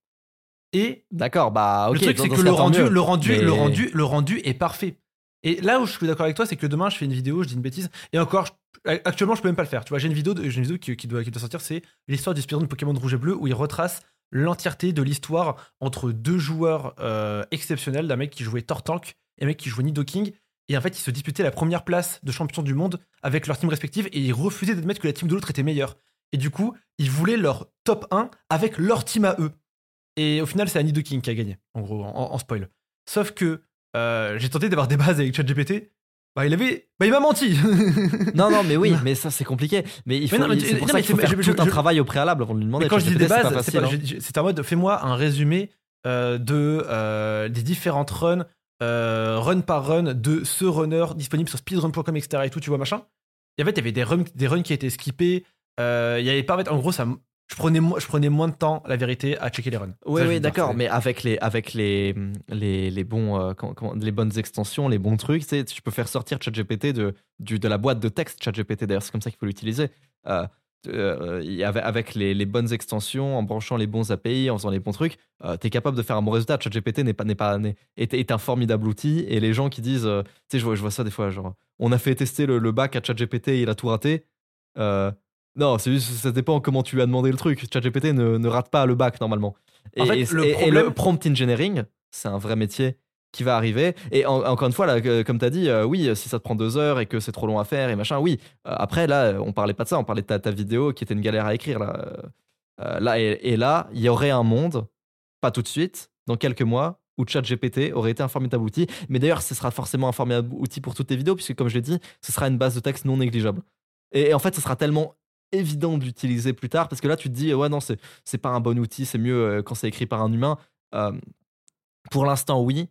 Et D'accord, bah ok. le truc, c'est que le rendu, le, rendu, Mais- le, rendu, le rendu est parfait. Et là où je suis d'accord avec toi, c'est que demain, je fais une vidéo, je dis une bêtise. Et encore, je- actuellement, je peux même pas le faire. Tu vois, j'ai une vidéo, de- une vidéo qui, qui doit, qui doit sortir, c'est l'histoire du speedrun de Pokémon de rouge et bleu, où il retrace l'entièreté de l'histoire entre deux joueurs euh, exceptionnels, d'un mec qui jouait Tortank et un mec qui jouait Nidoking. Et en fait, ils se disputaient la première place de champion du monde avec leur team respective et ils refusaient d'admettre que la team de l'autre était meilleure. Et du coup, ils voulaient leur top 1 avec leur team à eux. Et au final, c'est Annie King qui a gagné, en gros, en, en spoil. Sauf que euh, j'ai tenté d'avoir des bases avec ChatGPT. Bah, il avait. Bah, il m'a menti Non, non, mais oui, mais ça c'est compliqué. Mais il faut, non, mais il- tu- c'est pour non, ça mais qu'il faut c'est- faire je- tout je- un je- travail au préalable avant de lui demander. Mais quand je dis des bases, c'est c'est pas hein. c'était en mode fais-moi un résumé euh, de, euh, des différentes runs, euh, run par run, de ce runner disponible sur speedrun.com, etc. et tout, tu vois, machin. Et en fait, il y avait des runs, des runs qui étaient skippés. Il y avait pas. En gros, ça, je, prenais, mo- je prenais moins de temps, la vérité, à checker les runs. Oui, oui, d'accord, mais avec les, avec les, les, les bons, euh, comment- comment- les bonnes extensions, les bons trucs, tu sais, tu peux faire sortir ChatGPT de, du, de la boîte de texte ChatGPT. D'ailleurs, c'est comme ça qu'il faut l'utiliser. Euh, euh, avec les, les bonnes extensions, en branchant les bons API, en faisant les bons trucs, tu es capable de faire un bon résultat. ChatGPT n'est pas, n'est pas, n'est- est, est un formidable outil. Et les gens qui disent, euh, tu sais, je vois, je vois ça des fois, genre, on a fait tester le, le bac à ChatGPT, il a tout raté. Non, c'est juste, ça dépend comment tu lui as demandé le truc. ChatGPT ne, ne rate pas le bac normalement. Et, En fait, et- le et- et problème- le prompt engineering, c'est un vrai métier qui va arriver. Et en- encore une fois, là, comme tu as dit, euh, oui, si ça te prend deux heures et que c'est trop long à faire et machin, oui. Euh, après, là, on parlait pas de ça, on parlait de ta, ta vidéo qui était une galère à écrire. Là, Euh, là et, et là, il y aurait un monde, pas tout de suite, dans quelques mois, où ChatGPT aurait été un formidable outil. Mais d'ailleurs, ce sera forcément un formidable outil pour toutes tes vidéos, puisque comme je l'ai dit, ce sera une base de texte non négligeable. Et, et en fait, ce sera tellement évident d'utiliser plus tard, parce que là, tu te dis, ouais, non, c'est c'est pas un bon outil, c'est mieux euh, quand c'est écrit par un humain. Euh, pour l'instant, oui.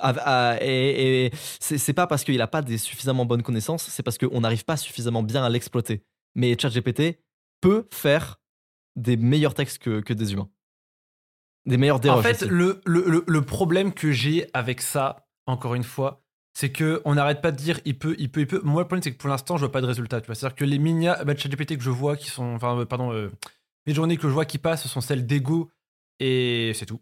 Ah, et et c'est pas parce qu'il a pas des suffisamment bonnes connaissances, c'est parce qu'on n'arrive pas suffisamment bien à l'exploiter. Mais ChatGPT peut faire des meilleurs textes que, que des humains. Des meilleurs En fait, le, le, le problème que j'ai avec ça, encore une fois, c'est que on n'arrête pas de dire il peut, il peut, il peut. Moi, le problème, c'est que pour l'instant, je vois pas de résultat. C'est-à-dire que les mini bah, ChatGPT que je vois qui sont. Enfin, euh, pardon, euh, les journées que je vois qui passent sont celles d'ego et c'est tout.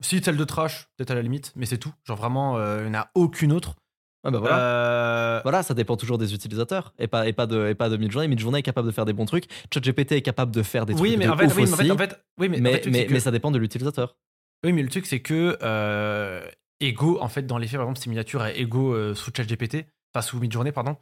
Si celle de trash, peut-être à la limite, mais c'est tout. Genre vraiment, euh, il n'y en a aucune autre. Ah bah voilà. Euh, Voilà, ça dépend toujours des utilisateurs et pas, et pas de, et pas de Midjourney. Midjourney est capable de faire des bons trucs. ChatGPT est capable de faire des trucs oui, mais de en fait, ouf oui, mais en fait, aussi. en fait, oui, mais, en mais, fait, le truc, mais, c'est que- mais ça dépend de l'utilisateur. Oui, mais le truc, c'est que euh, Ego, en fait, dans les faits, par exemple, ces miniatures à Ego euh, sous ChatGPT, enfin sous Midjourney, pardon,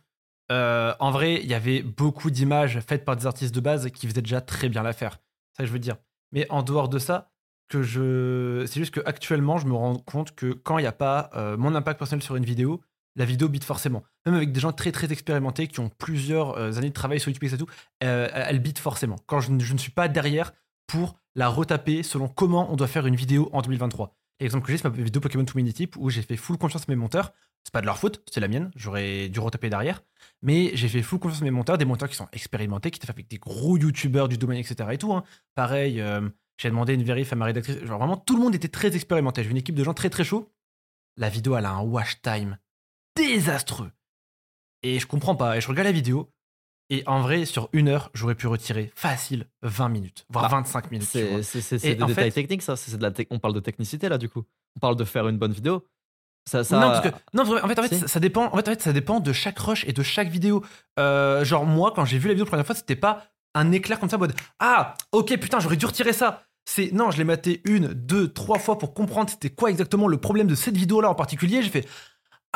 euh, en vrai, il y avait beaucoup d'images faites par des artistes de base qui faisaient déjà très bien l'affaire. Ça je veux dire. Mais en dehors de ça, que je, c'est juste que actuellement, je me rends compte que quand il n'y a pas euh, mon impact personnel sur une vidéo, la vidéo bite forcément. Même avec des gens très très expérimentés qui ont plusieurs euh, années de travail sur YouTube et tout, elle bite forcément. Quand je ne suis pas derrière pour la retaper selon comment on doit faire une vidéo en 2023. L'exemple que j'ai, c'est ma vidéo Pokémon to Mini-Type où j'ai fait full confiance à mes monteurs. C'est pas de leur faute, c'est la mienne. J'aurais dû retaper derrière. Mais j'ai fait full confiance à mes monteurs, des monteurs qui sont expérimentés, qui étaient avec des gros youtubeurs du domaine, etc. Et tout. hein. Pareil, euh, j'ai demandé une vérif à ma rédactrice. Genre vraiment, tout le monde était très expérimenté. J'ai une équipe de gens très très chauds. La vidéo, elle a un watch time désastreux. Et je comprends pas. Et je regarde la vidéo. Et en vrai, sur une heure, j'aurais pu retirer facile 20 minutes, voire Ah, 25 minutes. tu vois. C'est c'est- c'est Et des détails fait- techniques, ça. C'est de la tec- on parle de technicité, là, du coup. On parle de faire une bonne vidéo. Ça, ça... Non, parce que, non, vrai- en fait, en fait, ça dépend. En fait, en fait, ça dépend de chaque rush et de chaque vidéo. Euh, genre moi, quand j'ai vu la vidéo la première fois, c'était pas un éclair comme ça, en mode ah, ok, putain, j'aurais dû retirer ça. C'est non, je l'ai maté une, deux, trois fois pour comprendre c'était quoi exactement le problème de cette vidéo-là en particulier. J'ai fait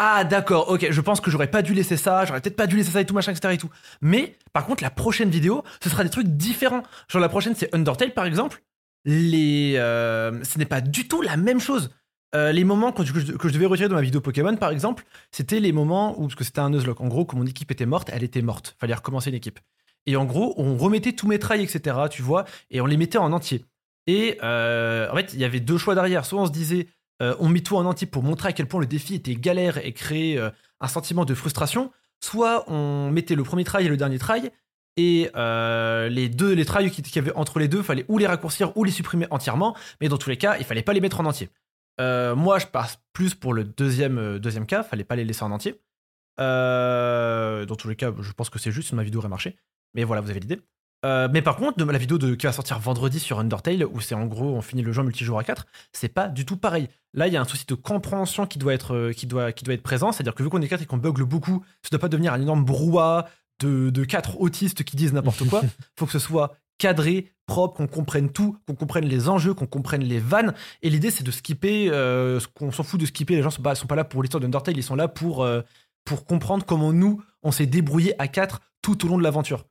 ah d'accord, ok, je pense que j'aurais pas dû laisser ça, j'aurais peut-être pas dû laisser ça et tout machin, etc. et tout. Mais par contre, la prochaine vidéo, ce sera des trucs différents. Genre la prochaine, c'est Undertale par exemple. Les, euh, ce n'est pas du tout la même chose. Euh, les moments quand, que, je, devais retirer de ma vidéo Pokémon, par exemple, c'était les moments où, parce que c'était un Nuzlocke, en gros, que mon équipe était morte, elle était morte. Fallait recommencer l'équipe. Et en gros, on remettait tous mes trails, etc., tu vois, et on les mettait en entier. Et euh, en fait, il y avait deux choix derrière. Soit on se disait, euh, on met tout en entier pour montrer à quel point le défi était galère et créer euh, un sentiment de frustration. Soit on mettait le premier trail et le dernier trail. Et euh, les deux, les trails qu'il y avait entre les deux, fallait ou les raccourcir ou les supprimer entièrement. Mais dans tous les cas, il fallait pas les mettre en entier. Moi, je passe plus pour le deuxième, deuxième cas. Fallait pas les laisser en entier. Dans tous les cas, je pense que c'est juste, ma vidéo aurait marché. Mais voilà, vous avez l'idée. Euh, mais par contre, de la vidéo de, qui va sortir vendredi sur Undertale, où c'est en gros, on finit le jeu en multijoueur à 4, c'est pas du tout pareil. Là, il y a un souci de compréhension qui doit être, euh, qui doit, qui doit être présent. C'est-à-dire que vu qu'on est 4 et qu'on bugle beaucoup, ça doit pas devenir un énorme brouhaha de, de 4 autistes qui disent n'importe quoi. faut que ce soit cadré, propre, qu'on comprenne tout, qu'on comprenne les enjeux, qu'on comprenne les vannes. Et l'idée, c'est de skipper, euh, qu'on s'en fout de skipper. Les gens sont pas, sont pas là pour l'histoire d'Undertale, ils sont là pour, euh, pour comprendre comment nous, on s'est débrouillé à 4 tout au long de l'aventure.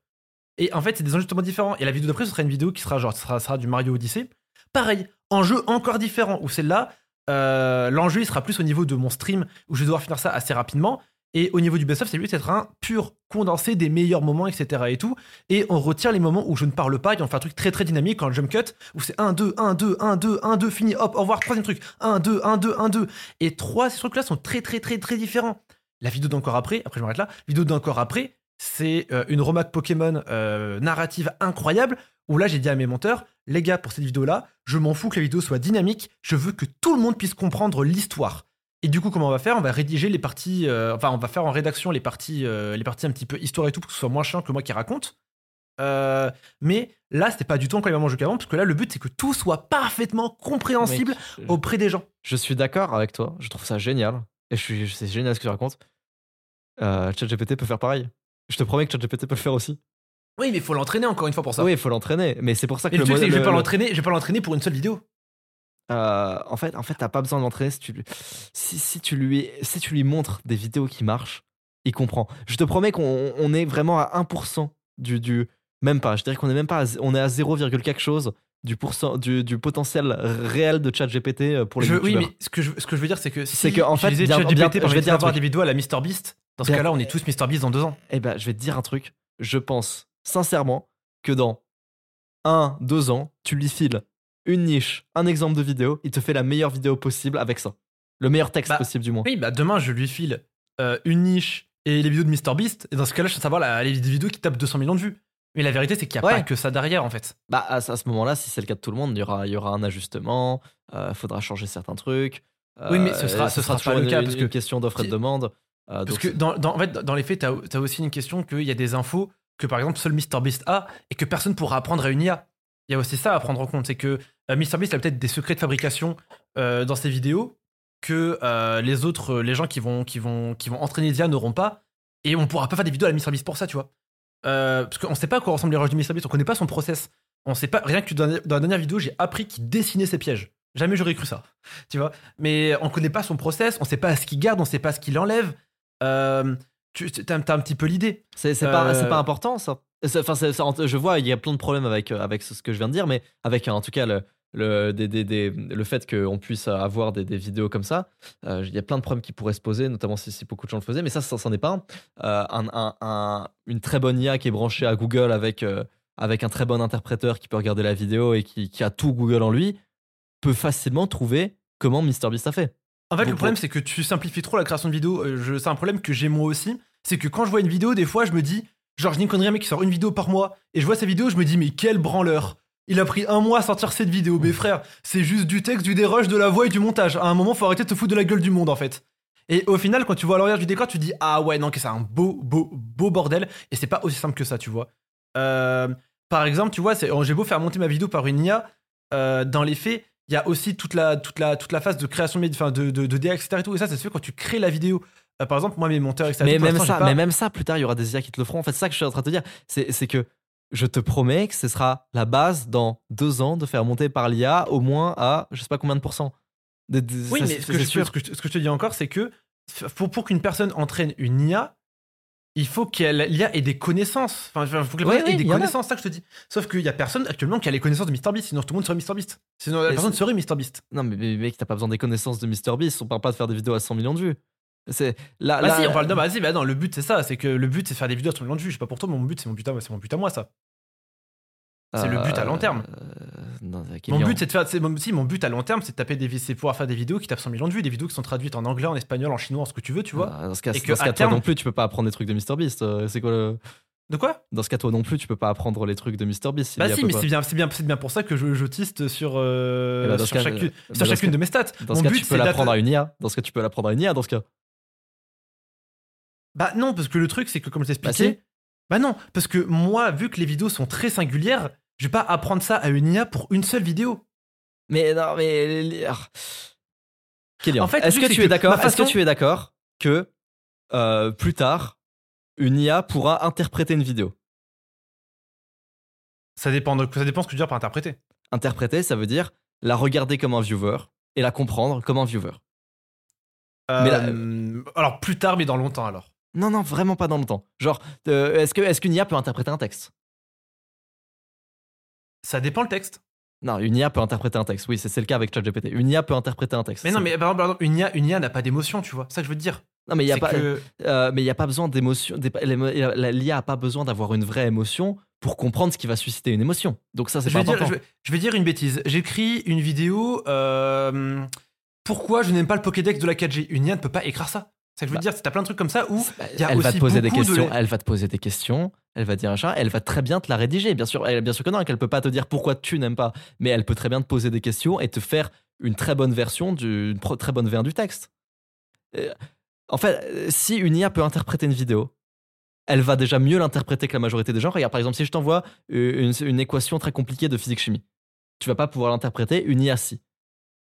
Et en fait, c'est des totalement différents. Et la vidéo d'après, ce sera une vidéo qui sera genre, ce sera, du Mario Odyssey. Pareil, enjeu encore différent, où celle-là, euh, l'enjeu, il sera plus au niveau de mon stream, où je vais devoir finir ça assez rapidement. Et au niveau du best-of, c'est lui d'être un pur condensé des meilleurs moments, etc. et tout. Et on retient les moments où je ne parle pas et on fait un truc très très dynamique, quand le jump cut, où c'est 1, 2, 1, 2, 1, 2, 1, 2, fini, hop, au revoir, troisième truc, 1, 2, 1, 2, 1, 2. Et trois, ces trucs-là sont très très très très différents. La vidéo d'encore après, après je m'arrête là, vidéo d'encore après, c'est euh, une remarque Pokémon euh, narrative incroyable, où là j'ai dit à mes monteurs, les gars, pour cette vidéo-là, je m'en fous que la vidéo soit dynamique, je veux que tout le monde puisse comprendre l'histoire. Et du coup, comment on va faire? On va rédiger les parties, euh, enfin, on va faire en rédaction les parties, euh, les parties un petit peu histoire et tout, pour que ce soit moins chiant que moi qui raconte. Euh, mais là, c'était pas du tout encore les mêmes enjeux qu'avant, parce que là, le but, c'est que tout soit parfaitement compréhensible Mec, auprès des gens. Je suis d'accord avec toi. Je trouve ça génial. Et je suis, c'est génial ce que tu racontes. ChatGPT peut faire pareil. Je te promets que ChatGPT peut le faire aussi. Oui, mais il faut l'entraîner encore une fois pour ça. Oui, il faut l'entraîner. Mais c'est pour ça que le truc, c'est que je vais le- pas le- l'entraîner, je vais pas l'entraîner pour une seule vidéo. Euh, en fait, en fait, t'as pas besoin de l'entraîner si tu, lui- si, si tu lui, si tu lui montres des vidéos qui marchent, il comprend. Je te promets qu'on on est vraiment à 1% du, du, même pas. Je dirais qu'on est même pas, à, on est à 0, quelque chose du, pourcent, du, du potentiel réel de ChatGPT euh, pour les Je- oui, mais ce que je, ce que je veux dire, c'est que si C'est que, en fait, bien- ChatGPT bien- pour je vais dire avoir des vidéos à la MrBeast, dans ce cas-là, on est tous MrBeast dans deux ans. Eh ben, je vais te dire un truc. Je pense sincèrement que dans un, deux ans, tu lui files une niche, un exemple de vidéo, il te fait la meilleure vidéo possible avec ça. Le meilleur texte Bah, possible, du moins. Oui, bah demain, je lui file euh, une niche et les vidéos de MrBeast. Et dans ce cas-là, je veux savoir la- les vidéos qui tapent 200 millions de vues. Mais la vérité, c'est qu'il n'y a Ouais. pas que ça derrière, en fait. Bah, à, ce- à ce moment-là, si c'est le cas de tout le monde, il y aura, il y aura un ajustement, il faudra changer certains trucs. Oui, mais euh, ce sera- ce sera toujours le cas, une- parce que- question d'offre et de demande. Euh, Parce donc que dans, dans- en fait, dans les faits, t'as as aussi une question qu'il y a des infos que, par exemple, seul MrBeast a et que personne pourra apprendre à une IA. Il y a aussi ça à prendre en compte. C'est que euh, MrBeast a peut-être des secrets de fabrication euh, dans ses vidéos que euh, les autres, les gens qui vont, qui vont, qui vont entraîner l'IA n'auront pas. Et on pourra pas faire des vidéos à la MrBeast pour ça, tu vois. Parce qu'on sait pas à quoi ressemble les rushs du MrBeast, on connaît pas son process. On sait pas, rien que dans, dans la dernière vidéo, j'ai appris qu'il dessinait ses pièges. Jamais j'aurais cru ça, tu vois. Mais on connaît pas son process, on sait pas ce qu'il garde, on sait pas ce qu'il enlève. Euh, tu t'as t'as un petit peu l'idée. C'est pas, Euh, pas important ça. Enfin, je vois, il y a plein de problèmes avec, euh, avec ce que je viens de dire, mais avec en tout cas le, le, des- des- des- le fait qu'on puisse avoir des, vidéos comme ça, euh, il y a plein de problèmes qui pourraient se poser, notamment si, si beaucoup de gens le faisaient, mais ça, ça c'en est pas un. Euh, un- un- un- une très bonne IA qui est branchée à Google avec, euh, avec un très bon interpréteur qui peut regarder la vidéo et qui, qui a tout Google en lui, peut facilement trouver comment MrBeast a fait. En fait, le problème, c'est que tu simplifies trop la création de vidéos. Euh, je- C'est un problème que j'ai moi aussi. C'est que quand je vois une vidéo, des fois, je me dis, genre, je une connerie, un mec qui sort une vidéo par mois, et je vois sa vidéo, je me dis, mais quel branleur. Il a pris un mois à sortir cette vidéo. Mais frère, c'est juste du texte, du dérush, de la voix et du montage. À un moment, faut arrêter de te foutre de la gueule du monde, en fait. Et au final, quand tu vois l'arrière du décor, tu dis, ah ouais, non, que c'est un beau, beau, beau bordel. Et c'est pas aussi simple que ça, tu vois. Euh, par exemple, tu vois, j'ai beau faire monter ma vidéo par une IA, euh, dans les faits, il y a aussi toute la, toute la, toute la phase de création de, enfin, de, de, de DA, etc. Et, tout. et ça, ça se fait quand tu crées la vidéo. Euh, par exemple, moi, mes monteurs, etc. mais même ça, pas- mais même ça, plus tard, il y aura des IA qui te le feront. En fait, c'est ça que je suis en train de te dire. C'est que je te promets que ce sera la base dans deux ans de faire monter par l'IA au moins à je sais pas combien de pourcents. De- de- Oui, ça, mais c'est- ce que, c'est je, sûr. ce, que je, ce que je te dis encore, c'est que pour, pour qu'une personne entraîne une IA, il faut qu'elle l'IA ait des connaissances. Enfin, il faut que l'IA ouais, ait des connaissances, ça que je te dis. Sauf qu'il y a personne actuellement qui a les connaissances de MrBeast, sinon tout le monde serait MrBeast. Sinon la Mais personne serait MrBeast. Non, mais, mais mec, t'as pas besoin des connaissances de MrBeast. On parle pas de faire des vidéos à 100 millions de vues. C'est là, Bah là- si, on parle de. Bah si, bah non, le but c'est ça, c'est que le but c'est de faire des vidéos à 100 millions de vues. Je sais pas pour toi, mais mon but c'est mon but à moi, c'est mon but à moi ça. C'est le but à long terme. Euh, Mon but c'est de faire. mon- Si, mon but à long terme c'est de taper des. C'est pouvoir faire des vidéos qui tapent 100 millions de vues, des vidéos qui sont traduites en anglais, en espagnol, en chinois, en ce que tu veux, tu vois. Ah, dans ce cas, Et dans ce cas, toi terme- non plus, tu peux pas apprendre des trucs de MrBeast. Euh, C'est quoi le... De quoi? Dans ce cas, toi non plus, tu peux pas apprendre les trucs de MrBeast. Bah y a si, mais c'est bien, c'est bien, c'est bien pour ça que je, je tiste sur, euh, Eh bah, sur cas, chacune, euh, bah, chacune cas- de mes stats. Dans Mon ce cas, but tu peux l'apprendre à une IA. Dans ce cas, tu peux l'apprendre à une IA. Dans ce cas. Bah non, parce que le truc c'est que comme je Bah t'expliquais, si. bah non, parce que moi, vu que les vidéos sont très singulières, je vais pas apprendre ça à une IA pour une seule vidéo. Mais non, mais. ah. Kylian, En fait, est-ce que c'est tu que es d'accord? ma Est-ce que façon- tu es d'accord que euh, plus tard, une IA pourra interpréter une vidéo? Ça dépend, de, ça dépend ce que je veux dire par interpréter. Interpréter, ça veut dire la regarder comme un viewer et la comprendre comme un viewer. Euh, Mais alors plus tard, mais dans longtemps alors. Non, non, vraiment pas dans le temps. Genre, euh, est-ce que est-ce qu'une IA peut interpréter un texte? Ça dépend le texte. Non, une IA peut interpréter un texte. Oui, c'est le cas avec ChatGPT. Une IA peut interpréter un texte. Mais non, mais par exemple, une IA, une IA n'a pas d'émotion, tu vois. C'est ça que je veux te dire. non, mais il y a pas. que- Euh, mais n'y a pas besoin d'émotion. L'IA n'a pas besoin d'avoir une vraie émotion pour comprendre ce qui va susciter une émotion. Donc ça, c'est pas dire, important. je, vais, je vais dire une bêtise. J'écris une vidéo. euh, pourquoi je n'aime pas le Pokédex de la 4G Une IA ne peut pas écrire ça. Ça que je veux Bah. dire. T'as plein de trucs comme ça où y a elle va te poser des de questions. Elle va te poser des questions. Elle va dire un chat. Elle va très bien te la rédiger. Bien sûr, elle, bien sûr que non. Qu'elle peut pas te dire pourquoi tu n'aimes pas. Mais elle peut très bien te poser des questions et te faire une très bonne version, du, une très bonne version du texte. Euh, en fait, si une IA peut interpréter une vidéo, elle va déjà mieux l'interpréter que la majorité des gens. Regarde, par exemple, si je t'envoie une, une équation très compliquée de physique-chimie, tu vas pas pouvoir l'interpréter. Une IA, si.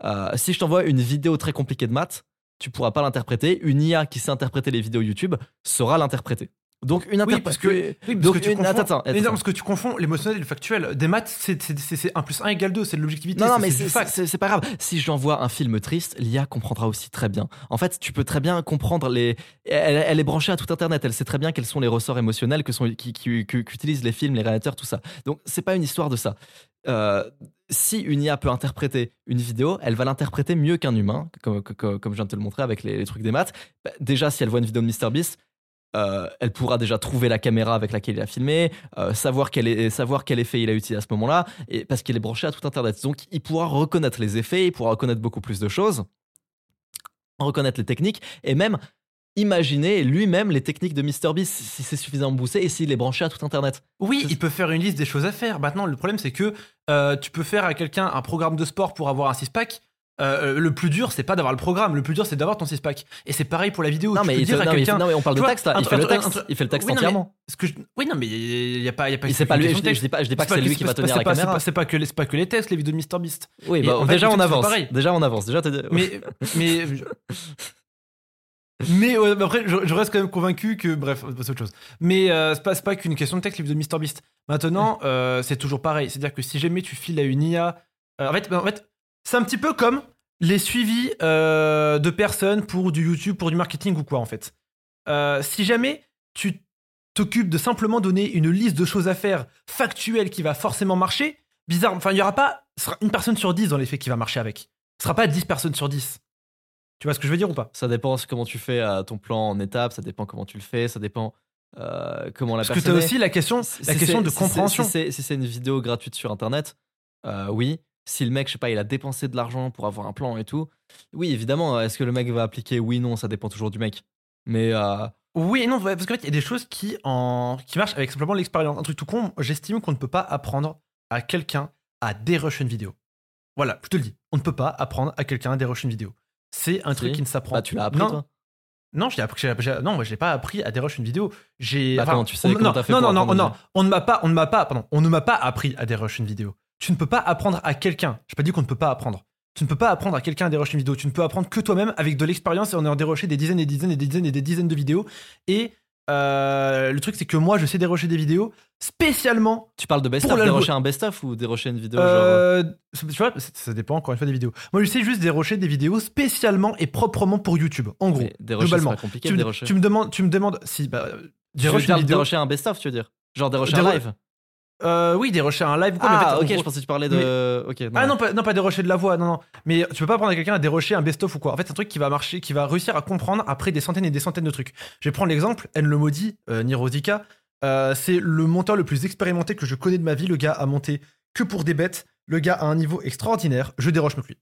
Euh, si je t'envoie une vidéo très compliquée de maths, tu pourras pas l'interpréter. Une IA qui sait interpréter les vidéos YouTube saura l'interpréter. Donc une Oui, parce que, interprétation. oui, parce Donc, que tu une- confonds, attends, non, parce que tu confonds l'émotionnel et le factuel. Des maths, c'est- c'est c'est- c'est 1 plus 1 égale 2, c'est de l'objectivité. Non, non, mais c'est pas grave. Si j'envoie un film triste, l'IA comprendra aussi très bien. En fait, tu peux très bien comprendre les. Elle, elle est branchée à tout Internet. Elle sait très bien quels sont les ressorts émotionnels que sont, qui, qui- qu'utilisent les films, les réalisateurs, tout ça. Donc, c'est pas une histoire de ça. Euh, si une IA peut interpréter une vidéo, elle va l'interpréter mieux qu'un humain, comme, comme, comme je viens de te le montrer avec les, les trucs des maths. Bah, déjà, si elle voit une vidéo de MrBeast, euh, elle pourra déjà trouver la caméra avec laquelle il a filmé, euh, savoir, quel est, savoir quel effet il a utilisé à ce moment-là, et parce qu'il est branché à tout Internet. Donc, il pourra reconnaître les effets, il pourra reconnaître beaucoup plus de choses, reconnaître les techniques, et même imaginer lui-même les techniques de MrBeast si c'est suffisamment poussé et s'il est branché à tout Internet. Oui, il peut faire une liste des choses à faire. Maintenant, le problème, c'est que euh, tu peux faire à quelqu'un un programme de sport pour avoir un six-pack. Euh, le plus dur, c'est pas d'avoir le programme. Le plus dur, c'est d'avoir ton six-pack. Et c'est pareil pour la vidéo. Non tu mais, peux il dire fait- à non, mais, quelqu'un. non, mais on parle de vois, texte là, il fait un- texte, un- il fait le texte Oui, non, mais- entièrement. ce que je- Oui, non, mais il y a pas, y a pas. C'est pas lui, question je, dis pas, je dis pas que C'est lui qui va tenir la caméra. c'est pas- que les, que les vidéos de MrBeast. Oui, bah, déjà on avance. Déjà on avance. Déjà, Mais, mais, mais ouais, après, je, je reste quand même convaincu que, bref, c'est autre chose. Mais euh, c'est pas, qu'une question de texte, les vidéos de MrBeast. Maintenant, euh, c'est toujours pareil. C'est-à-dire que si jamais tu files à une IA, euh, en fait, en fait c'est un petit peu comme les suivis euh, de personnes pour du YouTube, pour du marketing ou quoi, en fait. Euh, si jamais tu t'occupes de simplement donner une liste de choses à faire factuelle qui va forcément marcher, bizarre, enfin, il y aura pas, sera une personne sur 10 dans les faits qui va marcher avec. Ce sera pas 10 personnes sur 10. Tu vois ce que je veux dire ou pas? Ça dépend comment tu fais euh, ton plan en étapes, ça dépend comment tu le fais, ça dépend euh, comment la Parce que tu personne as est. aussi la question, la question de compréhension. Si c'est si c'est une vidéo gratuite sur internet, euh, oui. Si le mec, je sais pas, il a dépensé de l'argent pour avoir un plan et tout, oui, évidemment. Est-ce que le mec va appliquer Oui, non, ça dépend toujours du mec. Mais euh, Oui et non, parce qu'en fait, il y a des choses qui, en... qui marchent avec simplement l'expérience. Un truc tout con, j'estime qu'on ne peut pas apprendre à quelqu'un à dérush une vidéo. Voilà, je te le dis. On ne peut pas apprendre à quelqu'un à dérush une vidéo. C'est un Si. truc qui ne s'apprend bah, tu l'as appris, non, toi. Non, j'ai appris, non, j'ai pas appris à dérush une vidéo. J'ai. Bah, enfin, tu sais, on- non, t'as fait non, non, non, non, on ne m'a pas, on ne m'a pas, pardon, on ne m'a pas appris à dérush une vidéo. Tu ne peux pas apprendre à quelqu'un. J'ai pas dit qu'on ne peut pas apprendre. Tu ne peux pas apprendre à quelqu'un à dérocher une vidéo. Tu ne peux apprendre que toi-même avec de l'expérience et en ayant déroché des dizaines et des dizaines et des dizaines et des dizaines de vidéos. Et euh, le truc, c'est que moi, je sais dérocher des vidéos spécialement. Tu parles de best-of, dérocher un best-of ou dérocher une vidéo genre... Euh, tu vois, ça dépend encore une fois des vidéos. Moi, je sais juste dérocher des vidéos spécialement et proprement pour YouTube. En gros, mais dérocher, globalement. pas compliqué tu, me- dérocher. tu me demandes, tu me demandes si bah, Tu veux Dérocher dire vidéo. dérocher un best-of, tu veux dire? Genre dérocher un live Euh, oui, dérocher un live ou quoi, mais en Ah, fait, en ok, je pensais que tu parlais de. Ok, Ah non pas, non, pas dérocher de la voix, non, non. Mais tu peux pas prendre à quelqu'un à dérocher un best-of ou quoi. En fait, c'est un truc qui va marcher, qui va réussir à comprendre après des centaines et des centaines de trucs. Je vais prendre l'exemple, N le maudit, euh, Nirozika. Euh, c'est le monteur le plus expérimenté que je connais de ma vie. Le gars a monté que pour des bêtes. Le gars a un niveau extraordinaire. Je déroche lui.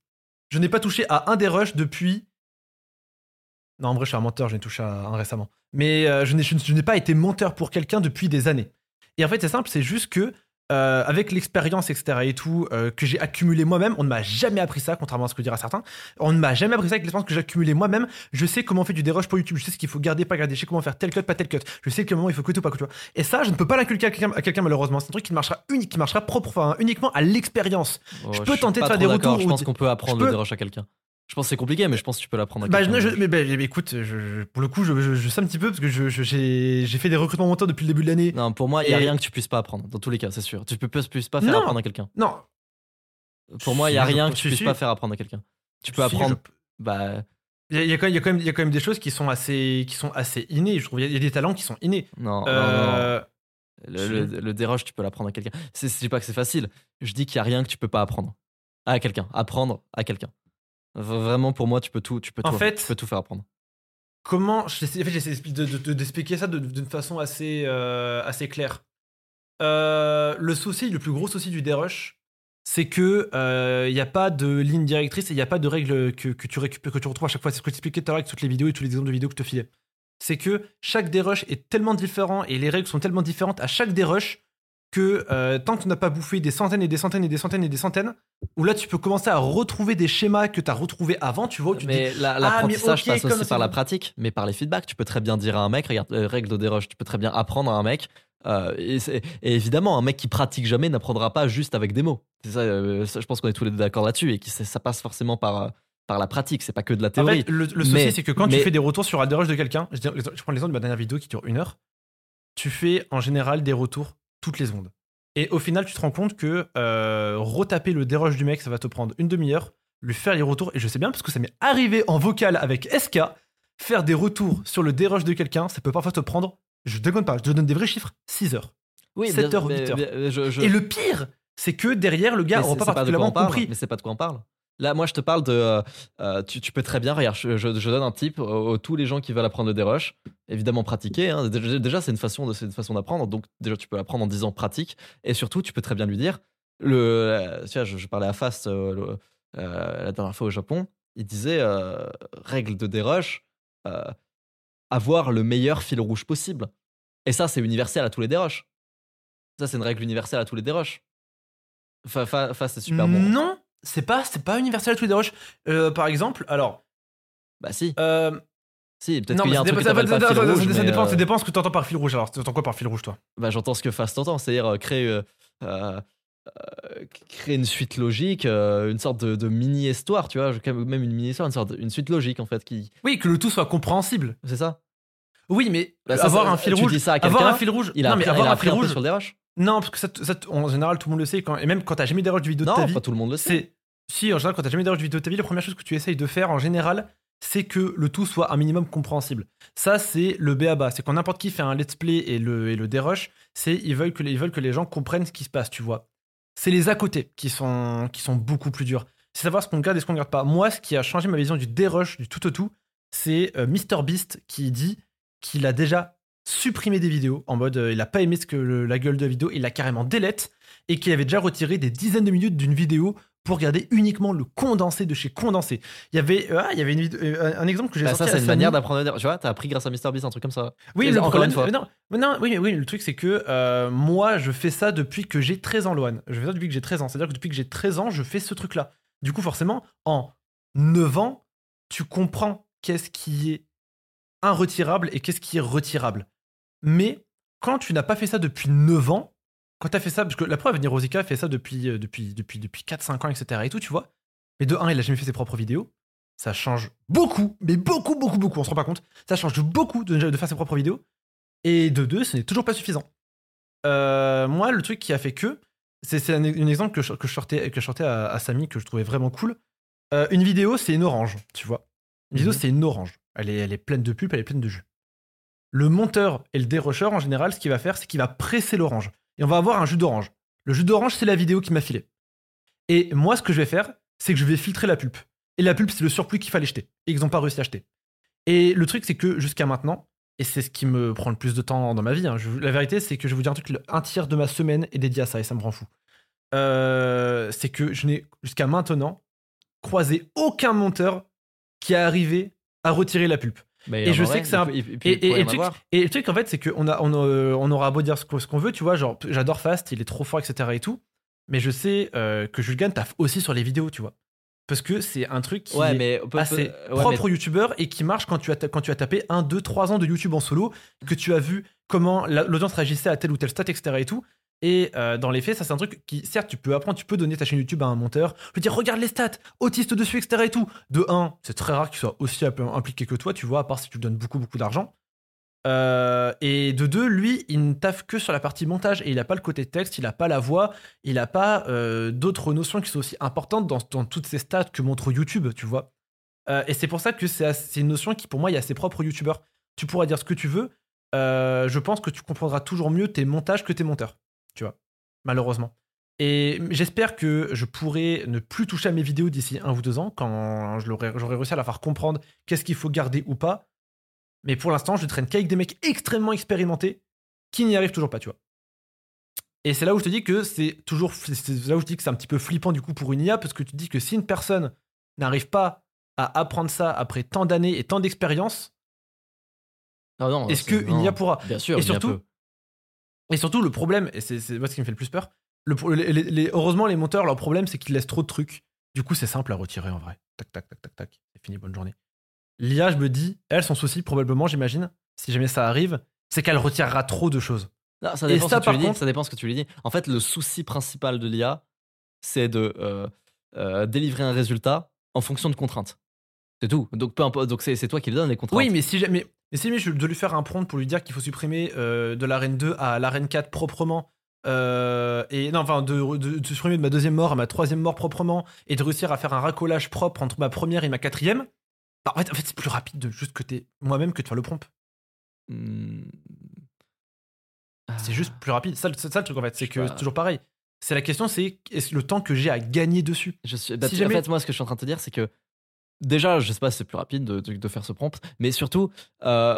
Je n'ai pas touché à un dérush depuis. Non, en vrai, je suis un menteur, je n'ai touché à un récemment. Mais euh, je n'ai- je je n'ai pas été monteur pour quelqu'un depuis des années. Et en fait, c'est simple, c'est juste que euh, avec l'expérience, etc. et tout, euh, que j'ai accumulé moi-même, on ne m'a jamais appris ça, contrairement à ce que diraient certains. On ne m'a jamais appris ça avec l'expérience que j'ai accumulée moi-même. Je sais comment on fait du dérush pour YouTube, je sais ce qu'il faut garder, pas garder, je sais comment faire tel cut, pas tel cut. Je sais quel moment il faut cut ou pas cut. Et ça, je ne peux pas l'inculquer à quelqu'un, malheureusement. C'est un truc qui marchera unique, qui marchera propre, enfin, uniquement à l'expérience. Oh, je peux suis tenter de faire des retours Je pense qu'on peut apprendre le peux- déroche à quelqu'un. Je pense que c'est compliqué, mais je pense que tu peux l'apprendre à Bah, quelqu'un. je- je- mais, bah, mais écoute, je- pour le coup, je, sais un petit peu parce que j'ai fait des recrutements monteurs depuis le début de l'année. Non, pour moi, il y a rien que tu puisses pas apprendre. Dans tous les cas, c'est sûr. Tu peux, pas faire Non. apprendre à quelqu'un. Non, Pour moi, il y a rien que tu puisses pas faire apprendre à quelqu'un. Tu peux Si, apprendre. Bah, Il y, a- y quand même- y a quand des choses qui sont assez, qui sont assez innées. Je trouve il y a- il y a des talents qui sont innés. non, non, non. Euh, Le, le, le déroche, tu peux l'apprendre à quelqu'un. Je dis pas que c'est facile. Je dis qu'il y a rien que tu peux pas apprendre à quelqu'un. Apprendre à quelqu'un. Vraiment, pour moi, tu peux tout, tu peux En tout, fait- tu peux tout faire apprendre. comment j'essaie en fait, de- de- d'expliquer ça d'une façon assez, euh, assez claire. Euh, le souci, le plus gros souci du dérush, c'est que il n'y a pas de ligne directrice et il n'y a pas de règles que, que tu récupères, que tu retrouves à chaque fois. C'est ce que tu expliquais tout à l'heure avec toutes les vidéos et tous les exemples de vidéos que je te filais. C'est que chaque dérush est tellement différent et les règles sont tellement différentes à chaque dérush que euh, tant que tu n'as pas bouffé des centaines et des centaines et des centaines et des centaines, où là tu peux commencer à retrouver des schémas que tu as retrouvés avant, tu vois, où tu te dis, Mais la- Ah, l'apprentissage mais ok, passe aussi par la pratique, mais par les feedbacks. Tu peux très bien dire à un mec, regarde, euh, règle de déroche, tu peux très bien apprendre à un mec. euh, et, évidemment, un mec qui pratique jamais n'apprendra pas juste avec des mots. C'est ça, ça, je pense qu'on est tous les deux d'accord là-dessus et que ça passe forcément par, par la pratique. C'est pas que de la En théorie. fait, le, le souci, Mais- c'est que quand mais- tu fais des retours sur dérush de quelqu'un, je, je prends l'exemple de ma dernière vidéo qui dure une heure, tu fais en général des retours toutes les secondes. Et au final, tu te rends compte que euh, retaper le dérush du mec, ça va te prendre une demi-heure, lui faire les retours, et je sais bien parce que ça m'est arrivé en vocal avec SK, faire des retours sur le dérush de quelqu'un, ça peut parfois te prendre, je déconne pas, je te donne des vrais chiffres, 6 heures. oui, 7 bien- heures, mais- 8 heures. mais- je- je- Et le pire, c'est que derrière, le gars n'aura pas particulièrement parle, compris. Mais c'est pas de quoi on parle. Là, moi, je te parle de. euh, euh, tu, peux très bien. Regarde, je, donne un tip aux, aux tous les gens qui veulent apprendre le dérush. Évidemment, pratiquer. hein. Déjà, c'est une façon de, façon d'apprendre. Donc, déjà, tu peux l'apprendre en disant pratique. Et surtout, tu peux très bien lui dire. Le, euh, tu vois, je, parlais à Fast euh, euh, la dernière fois au Japon. Il disait euh, règle de dérush euh, avoir le meilleur fil rouge possible. Et ça, c'est universel à tous les dérushs. Ça, c'est une règle universelle à tous les dérushs. Fa- fa- Fast, c'est super bon. Non, c'est pas, c'est pas universel à tous les. Euh, par exemple, alors. Bah si, euh, si, peut-être qu'il y a un truc pas ça- fil rouge, ça dépend, euh, ça dépend ce que tu entends par fil rouge. Alors, tu entends quoi par fil rouge, toi? Bah, j'entends ce que Fast entend, c'est-à-dire euh, créer, euh, euh, euh, créer une suite logique, euh, une sorte de, de mini-histoire, tu vois, même une mini-histoire, une sorte de- une suite logique en fait, qui, Oui, que le tout soit compréhensible. c'est ça. Oui, mais Bah, ça, avoir un fil tu rouge. dis ça à Avoir un fil rouge. Il a non, mais avoir il a un fil rouge. sur le DRH. Non, parce que ça, ça- en général, tout le monde le sait. Quand, et même quand t'as jamais dérush de vidéo de ta Non, vie, pas tout le monde le sait. Si, en général, quand t'as jamais dérush de vidéo de ta vie, la première chose que tu essayes de faire, en général, c'est que le tout soit un minimum compréhensible. Ça, c'est le B à bas. C'est quand n'importe qui fait un let's play et le, et le dérush, c'est ils veulent, que les, ils veulent que les gens comprennent ce qui se passe, tu vois. C'est les à côté qui sont, qui sont beaucoup plus durs. C'est savoir ce qu'on garde et ce qu'on garde pas. Moi, ce qui a changé ma vision du dérush, du tout au tout, c'est euh, MrBeast qui dit qu'il a déjà supprimé des vidéos en mode euh, il a pas aimé ce que le- la gueule de la vidéo, il l'a carrément délète et qu'il avait déjà retiré des dizaines de minutes d'une vidéo pour garder uniquement le condensé de chez condensé. Il y avait, euh, ah, il y avait une euh, un exemple que j'ai Bah, sorti ça, à c'est une Samy. manière d'apprendre à dire. Tu vois, t'as appris grâce à MrBeast un truc comme ça. Oui, Et le encore problème, une fois. mais non, mais non, oui, mais oui, le truc c'est que euh, moi je fais ça depuis que j'ai 13 ans, Loane. Je fais ça depuis que j'ai 13 ans. C'est-à-dire que depuis que j'ai 13 ans, je fais ce truc-là. Du coup, forcément, en 9 ans, tu comprends qu'est-ce qui est irretirable et qu'est-ce qui est retirable. Mais quand tu n'as pas fait ça depuis 9 ans, quand tu as fait ça, parce que la preuve, Nirosika fait ça depuis, euh, depuis, depuis, depuis 4-5 ans, etc. et tout, tu vois. Mais de 1, il a jamais fait ses propres vidéos. Ça change beaucoup, mais beaucoup, beaucoup, beaucoup, on se rend pas compte. Ça change beaucoup de, de faire ses propres vidéos. Et de 2, ce n'est toujours pas suffisant. Euh, moi, le truc qui a fait que, c'est un, un exemple que je, que je sortais, que je sortais à, à Samy, que je trouvais vraiment cool. Euh, une vidéo, c'est une orange, tu vois. Une vidéo, Mhm. c'est une orange. Elle est, elle est pleine de pulpe, elle est pleine de jus. Le monteur et le dérusher, en général, ce qu'il va faire, c'est qu'il va presser l'orange. Et on va avoir un jus d'orange. Le jus d'orange, c'est la vidéo qui m'a filé. Et moi, ce que je vais faire, c'est que je vais filtrer la pulpe. Et la pulpe, c'est le surplus qu'il fallait jeter. Et ils n'ont pas réussi à acheter. Et le truc, c'est que jusqu'à maintenant, et c'est ce qui me prend le plus de temps dans ma vie, hein, la vérité, c'est que je vais vous dire un truc, un tiers de ma semaine est dédié à ça, et ça me rend fou. Euh, c'est que je n'ai jusqu'à maintenant croisé aucun monteur qui a arrivé à retirer la pulpe. Mais Et je vrai, sais que c'est il un- peut- il- il peut- Et, le truc, avoir. et le truc, en fait, c'est qu'on a, on, euh, on aura beau dire ce qu'on veut, tu vois, genre, j'adore Fast, il est trop fort, etc. et tout, mais je sais euh, que Julgan taffe aussi sur les vidéos, tu vois. Parce que c'est un truc qui Ouais, est mais assez ouais, propre aux youtubeurs et qui marche quand tu, as, quand tu as tapé 1, 2, 3 ans de YouTube en solo, que tu as vu comment la- l'audience réagissait à tel ou tel stat, etc. et tout. Et euh, dans les faits, ça c'est un truc qui, certes, tu peux apprendre, tu peux donner ta chaîne YouTube à un monteur, lui dire regarde les stats, autiste dessus, etc. et tout. De 1, c'est très rare qu'il soit aussi impliqué que toi, tu vois, à part si tu lui donnes beaucoup, beaucoup d'argent. Euh, et de deux, lui, il ne taffe que sur la partie montage et il n'a pas le côté texte, il n'a pas la voix, il n'a pas euh, d'autres notions qui sont aussi importantes dans, toutes ces stats que montre YouTube, tu vois. Et c'est pour ça que c'est une notion qui, pour moi, est assez propre aux youtubeurs. Tu pourras dire ce que tu veux. je pense que tu comprendras toujours mieux tes montages que tes monteurs, tu vois. Malheureusement. Et j'espère que je pourrai ne plus toucher à mes vidéos d'ici un ou deux ans, quand je l'aurai- j'aurai réussi à la faire comprendre qu'est-ce qu'il faut garder ou pas. Mais pour l'instant, je traîne qu'avec des mecs extrêmement expérimentés qui n'y arrivent toujours pas, tu vois. Et c'est là où je te dis que c'est toujours. C'est là où je dis que c'est un petit peu flippant du coup pour une IA, parce que tu te dis que si une personne n'arrive pas à apprendre ça après tant d'années et tant d'expérience, Non, non, est-ce qu'une. IA pourra? Bien sûr, Et surtout. Et surtout, le problème, et c'est moi ce qui me fait le plus peur, le les- les- heureusement, les monteurs, leur problème, c'est qu'ils laissent trop de trucs. Du coup, c'est simple à retirer en vrai. Tac, tac, tac, tac, tac. C'est fini, bonne journée. L'IA, je me dis, elle, son souci, probablement, j'imagine, si jamais ça arrive, c'est qu'elle retirera trop de choses. Non, ça Et dépend ça, ce que tu lui dis. contre- Ça dépend ce que tu lui dis. En fait, le souci principal de l'IA, c'est de euh, euh, délivrer un résultat en fonction de contraintes. C'est tout. Donc peu importe. Donc c'est c'est toi qui lui donnes les contraintes. Oui, mais si jamais, mais si jamais je dois lui faire un prompt pour lui dire qu'il faut supprimer euh, de l'arène 2 à l'arène 4 proprement, euh, et non, enfin, de, de- de supprimer de ma deuxième mort à ma troisième mort proprement, et de réussir à faire un racolage propre entre ma première et ma quatrième, bah, en fait, en fait c'est plus rapide de juste que t'es moi-même que de faire le prompt. Hmm. C'est juste plus rapide. Ça, c'est ça le truc en fait, c'est que c'est toujours pareil. C'est la question, c'est est-ce le temps que j'ai à gagner dessus? Je suis, bah, Si jamais- En fait, moi, ce que je suis en train de te dire, c'est que déjà, je sais pas si c'est plus rapide de, de- de faire ce prompt, mais surtout, euh,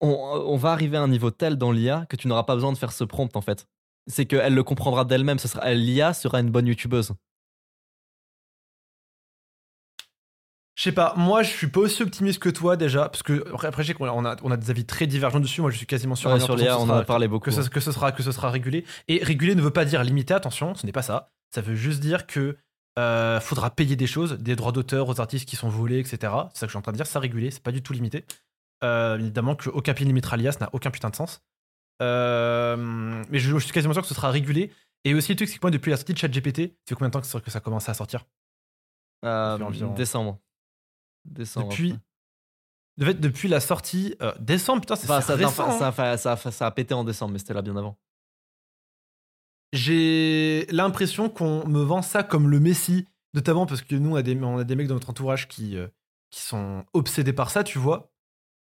on, on va arriver à un niveau tel dans l'IA que tu n'auras pas besoin de faire ce prompt, en fait. C'est qu'elle le comprendra d'elle-même. Ce sera- L'IA sera une bonne youtubeuse. Je sais pas, moi je suis pas aussi optimiste que toi déjà, parce que après, je sais qu'on a, on des avis très divergents dessus. Moi je suis quasiment sûr Ouais, sur 100% l'IA, on en sera- a parlé beaucoup. que ce, que ce sera que ce sera régulé. Et régulé ne veut pas dire limité, attention, ce n'est pas ça. Ça veut juste dire que euh, faudra payer des choses, des droits d'auteur aux artistes qui sont volés, etc. C'est ça que je suis en train de dire, ça régulé, c'est pas du tout limité. Euh, évidemment qu'aucun pays ne limitera l'IA, ça n'a aucun putain de sens. Euh, mais je, je suis quasiment sûr que ce sera régulé. Et aussi le truc, c'est que moi depuis la sortie de ChatGPT, fait combien de temps que ça, que ça commence à sortir? Euh, environ- Décembre. Décembre. Depuis de fait, depuis la sortie euh, décembre, putain, c'est Enfin, c'est ça, récent. enfin, hein. ça, ça, ça a pété en décembre, mais c'était là bien avant. J'ai l'impression qu'on me vend ça comme le Messi, notamment parce que nous, on a des, on a des mecs dans notre entourage qui, euh, qui sont obsédés par ça, tu vois.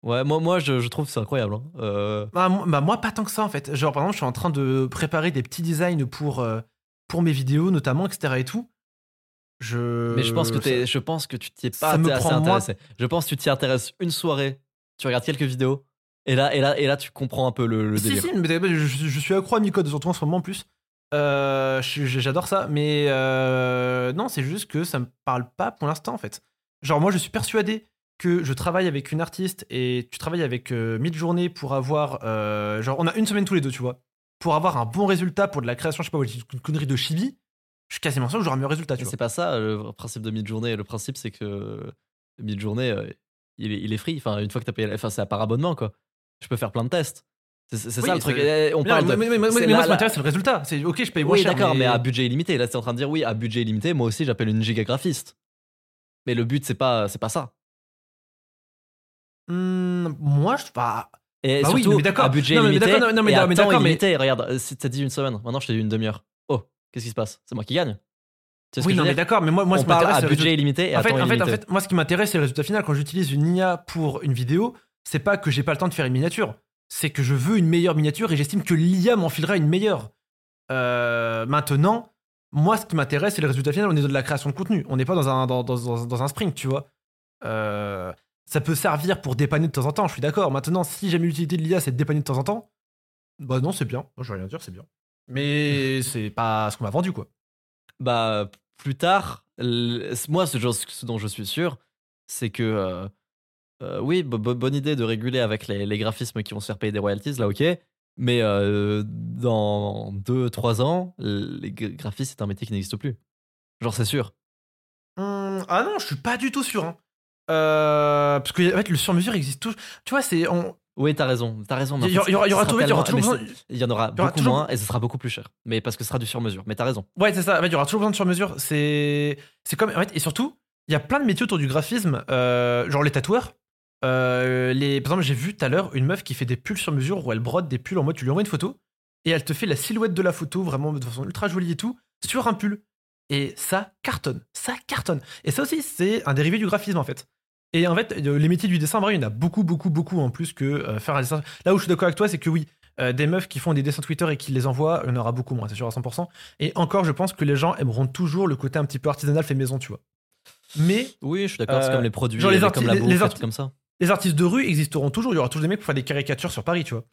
Ouais, moi, moi je, je trouve que c'est incroyable. hein. Euh, Bah, moi, bah, moi, pas tant que ça, en fait. Genre, par exemple, je suis en train de préparer des petits designs pour, euh, pour mes vidéos, notamment, etc. et tout. Je... mais je pense que, ça- t'es- je pense que tu t'y es pas ça me assez prend moins- intéressé. Je pense que tu t'y intéresses une soirée, tu regardes quelques vidéos, et là, et là, et là tu comprends un peu le, le Si, délire. si, mais je, je suis accro à Micode, surtout en ce moment en plus. Euh, J'adore ça, mais euh, non, c'est juste que ça me parle pas pour l'instant en fait. Genre, moi je suis persuadé que je travaille avec une artiste et tu travailles avec euh, Midjourney pour avoir. euh, genre, on a une semaine tous les deux, tu vois. Pour avoir un bon résultat pour de la création, je sais pas, une connerie de chibi, je suis quasiment sûr que j'aurai un meilleur résultat, c'est pas ça le principe de mid-journée. Le principe, c'est que mid-journée, euh, il, est, il est free. Enfin, une fois que t'as payé, enfin, c'est par abonnement, quoi. Je peux faire plein de tests. C'est Oui, ça le truc. Eh, On Mais parle de. mais, mais- mais- mais la- moi, ce qui la- m'intéresse, c'est le résultat. C'est ok, je paye moins Oui, d'accord, mais... à budget illimité. Là, c'est en train de dire oui, à budget illimité, moi aussi, j'appelle une giga graphiste. Mais le but, c'est pas, c'est pas ça. Hmm, moi, je. Bah, Et Bah oui, surtout, mais d'accord. à budget Non, mais illimité, d'accord, non, mais d'accord, mais mais-. Regarde, euh, si t'as dit une semaine, maintenant je t'ai dit une demi-heure. Oh, qu'est-ce qui se passe? C'est moi qui gagne. Tu sais ce oui, non, mais d'accord, mais moi, moi ce On qui parle m'intéresse, à c'est le budget illimité et à en fait, temps en fait, en illimité. fait, moi, ce qui m'intéresse, c'est le résultat final. Quand j'utilise une IA pour une vidéo, c'est pas que j'ai pas le temps de faire une miniature. C'est que je veux une meilleure miniature et j'estime que l'IA m'enfilera une meilleure. Euh, maintenant, moi, ce qui m'intéresse, c'est le résultat final. On est dans de la création de contenu. On n'est pas dans un, dans, dans- dans un sprint, tu vois. Euh, ça peut servir pour dépanner de temps en temps, je suis d'accord. Maintenant, si jamais l'utilité de l'IA, c'est de dépanner de temps en temps, bah non, c'est bien. Moi, je vais rien dire, c'est bien. Mais c'est pas ce qu'on m'a vendu, quoi. Bah, plus tard, moi, ce, genre- ce dont je suis sûr, c'est que. euh, euh, oui, bo- bo- bonne idée de réguler avec les, les graphismes qui vont se faire payer des royalties, là, ok. Mais euh, dans 2-3 ans, les gra- graphistes, c'est un métier qui n'existe plus. Genre, c'est sûr. Hum, ah non, je suis pas du tout sûr. hein. Euh, parce que en fait, le sur-mesure existe toujours. Tu vois, c'est. on- Oui, t'as raison, t'as raison. Il y, aura- il y aura, il y aura il aura toujours besoin. Il y en aura beaucoup toujours- moins et ce sera beaucoup plus cher. Mais parce que ce sera du sur-mesure. Mais t'as raison. Ouais, c'est ça. En fait, il y aura toujours besoin de sur-mesure. C'est, c'est comme, en fait, et surtout, il y a plein de métiers autour du graphisme, euh, genre les tatoueurs. Euh, les, par exemple, j'ai vu tout à l'heure une meuf qui fait des pulls sur mesure où elle brode des pulls en mode tu lui envoies une photo et elle te fait la silhouette de la photo vraiment de façon ultra jolie et tout sur un pull. Et ça cartonne, ça cartonne. Et ça aussi, c'est un dérivé du graphisme en fait. Et en fait, euh, les métiers du dessin, en vrai, il y en a beaucoup, beaucoup, beaucoup en plus que euh, faire un dessin. Là où je suis d'accord avec toi, c'est que oui, euh, des meufs qui font des dessins Twitter et qui les envoient, il y en aura beaucoup moins, c'est sûr à 100%. Et encore, je pense que les gens aimeront toujours le côté un petit peu artisanal fait maison, tu vois. Mais Oui, je suis d'accord. c'est comme les produits, genre les arti- comme la bouffe, les arti- comme ça. Les artistes de rue existeront toujours. Il y aura toujours des mecs pour faire des caricatures sur Paris, tu vois.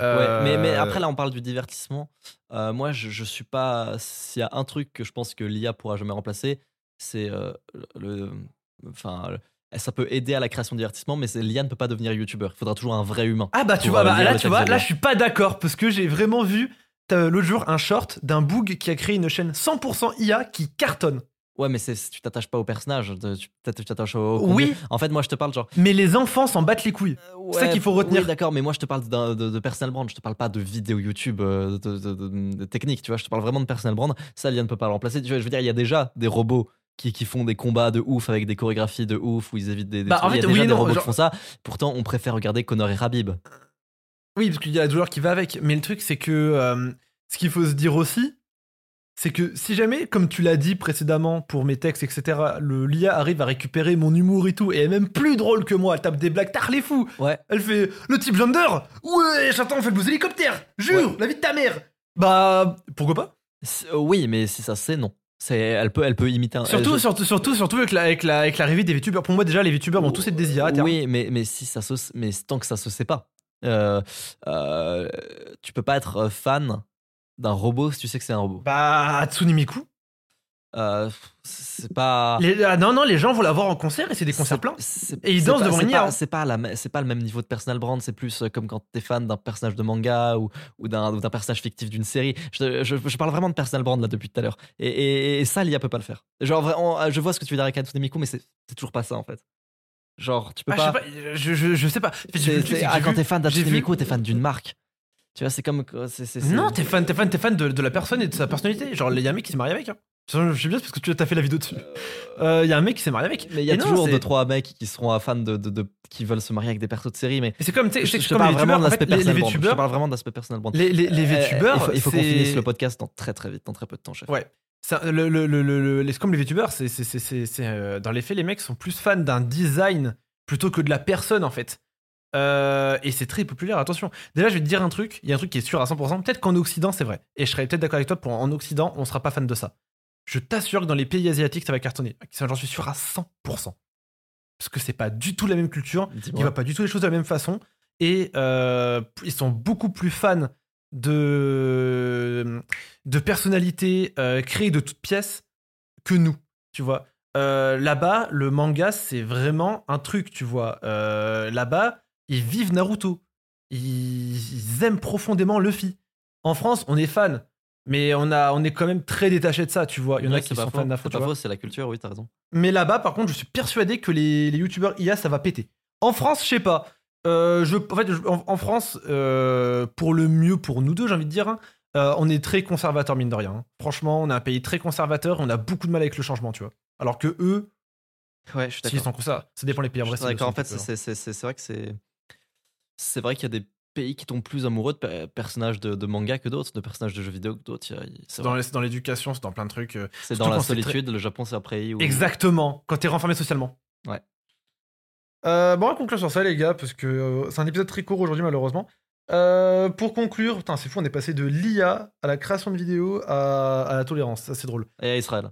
Ouais, mais, mais Euh, après là on parle du divertissement. Euh, moi je, je suis pas. S'il y a un truc que je pense que l'IA pourra jamais remplacer, c'est euh, le. Enfin, le- ça peut aider à la création de divertissement, mais l'IA ne peut pas devenir youtubeur. Il faudra toujours un vrai humain. Ah bah tu vois, bah, là tu vois, là je suis pas d'accord parce que j'ai vraiment vu l'autre jour un short d'un boog qui a créé une chaîne 100% IA qui cartonne. Ouais, mais c'est- tu t'attaches pas au personnage, tu peut-être tu t'attaches au. au Oui. En fait, moi je te parle genre. Mais les enfants s'en battent les couilles. C'est ça qu'il faut retenir. Oui, d'accord, mais moi je te parle de, de personal brand, je te parle pas de vidéo YouTube, euh, de, de- technique, tu vois, je te parle vraiment de personal brand. Ça, l'IA ne peut pas le remplacer. Tu vois, je veux dire, il y a déjà des robots qui, qui font des combats de ouf avec des chorégraphies de ouf où ils évitent des. des Bah, en il y a fait, déjà oui des non, robots genre- qui font ça. Pourtant, on préfère regarder Connor et Rabib. Oui, parce qu'il y a la douleur qui va avec. Mais le truc, c'est que euh, ce qu'il faut se dire aussi, c'est que si jamais, comme tu l'as dit précédemment pour mes textes, etc., le l'IA arrive à récupérer mon humour et tout, et elle est même plus drôle que moi, elle tape des blagues, tard les fous. Ouais. Elle fait le type gender Ouais, j'attends, on fait le blues hélicoptère Jure, la vie de ta mère Bah, pourquoi pas? Euh, Oui, mais si ça c'est non. C'est, elle peut, elle peut imiter un. Surtout, elle- surtout, surtout, surtout avec la- avec la- avec l'arrivée des VTubers. Pour moi, déjà, les VTubers vont tous être des IA. Oui, mais, mais si ça se, mais tant que ça se sait pas, euh, euh, tu peux pas être euh, fan d'un robot si tu sais que c'est un robot. Bah, Hatsune Miku. Euh, c'est pas. Les- ah, non, non, les gens vont la voir en concert et c'est des concerts pleins. Et ils dansent pas- devant une IA. C'est pas, c'est pas le même niveau de personal brand, c'est plus euh, comme quand t'es fan d'un personnage de manga ou, ou d'un personnage fictif d'une série. Je, je- je parle vraiment de personal brand là depuis tout à l'heure. Et, et- et ça, l'IA peut pas le faire. Genre, euh, je vois ce que tu veux dire avec Hatsune Miku, mais c'est toujours pas ça en fait. Genre, tu peux Ah, pas. je sais pas, je, je- sais pas. Ah, quand t'es fan d'Hatsune Miku, t'es fan d'une marque. Tu vois, c'est comme. c'est- c'est- c'est- Non, t'es fan, t'es fan, t'es fan de, de la personne et de sa personnalité. Genre, il y a un mec qui s'est marié avec. Hein. Je sais bien parce que tu as fait la vidéo dessus. Euh, Il y a un mec qui s'est marié avec. Mais il y a Et non, toujours c'est- deux trois mecs qui seront fans de, de, de- qui veulent se marier avec des persos de série, mais Et c'est comme, tu sais, je, c'est je te comme parle vraiment de l'aspect les- personnel les brand. Je te parle vraiment de l'aspect personnel brand. les, les, les Euh, VTubers, il faut, il faut qu'on c'est- finisse le podcast dans très très vite, dans très peu de temps, chef. Ouais. Ça, le, le, le, le- le- les- comme les VTubers, c'est, c'est, c'est, c'est, c'est, euh, dans les faits, les mecs sont plus fans d'un design plutôt que de la personne en fait. Euh, et c'est très populaire, attention. Déjà, je vais te dire un truc, il y a un truc qui est sûr à 100%, peut-être qu'en Occident c'est vrai, et je serais peut-être d'accord avec toi, pour en Occident, on sera pas fan de ça. Je t'assure que dans les pays asiatiques, ça va cartonner. J'en suis sûr à 100%. Parce que c'est pas du tout la même culture, ils voient pas du tout les choses de la même façon, et euh, ils sont beaucoup plus fans de, de personnalités euh, créées de toutes pièces que nous, tu vois. Là-bas, le manga, c'est vraiment un truc, tu vois. Là-bas, ils vivent Naruto. Ils, ils aiment profondément Luffy. En France, on est fan, mais on, a, on est quand même très détaché de ça, tu vois. Il y en Ouais, a qui sont faux, fans d'Afro, C'est pas faux, c'est la culture, oui, t'as raison. Mais là-bas, par contre, je suis persuadé que les, les youtubeurs IA, ça va péter. En France, je sais pas. Euh, je, en fait, je- en, en France, euh, pour le mieux pour nous deux, j'ai envie de dire, hein, euh, on est très conservateur, mine de rien. hein. Franchement, on est un pays très conservateur on a beaucoup de mal avec le changement, tu vois. Alors que eux, Ouais, je suis s'ils sont comme ça, ça dépend les pays. En vrai, d'accord. En fait, hein. c'est vrai que c'est. C'est vrai qu'il y a des pays qui tombent plus amoureux de pe- personnages de, de manga que d'autres, de personnages de jeux vidéo que d'autres. C'est dans l'éducation, c'est dans plein de trucs. euh, C'est dans la très- solitude. Le Japon, c'est où. Exactement, quand t'es renfermé socialement. Ouais. Euh, bon, on va conclure sur ça, les gars, parce que euh, c'est un épisode très court aujourd'hui, malheureusement. Euh, pour conclure, putain, c'est fou, on est passé de l'IA à la création de vidéos à, à la tolérance. Ça, c'est drôle. Et à Israël.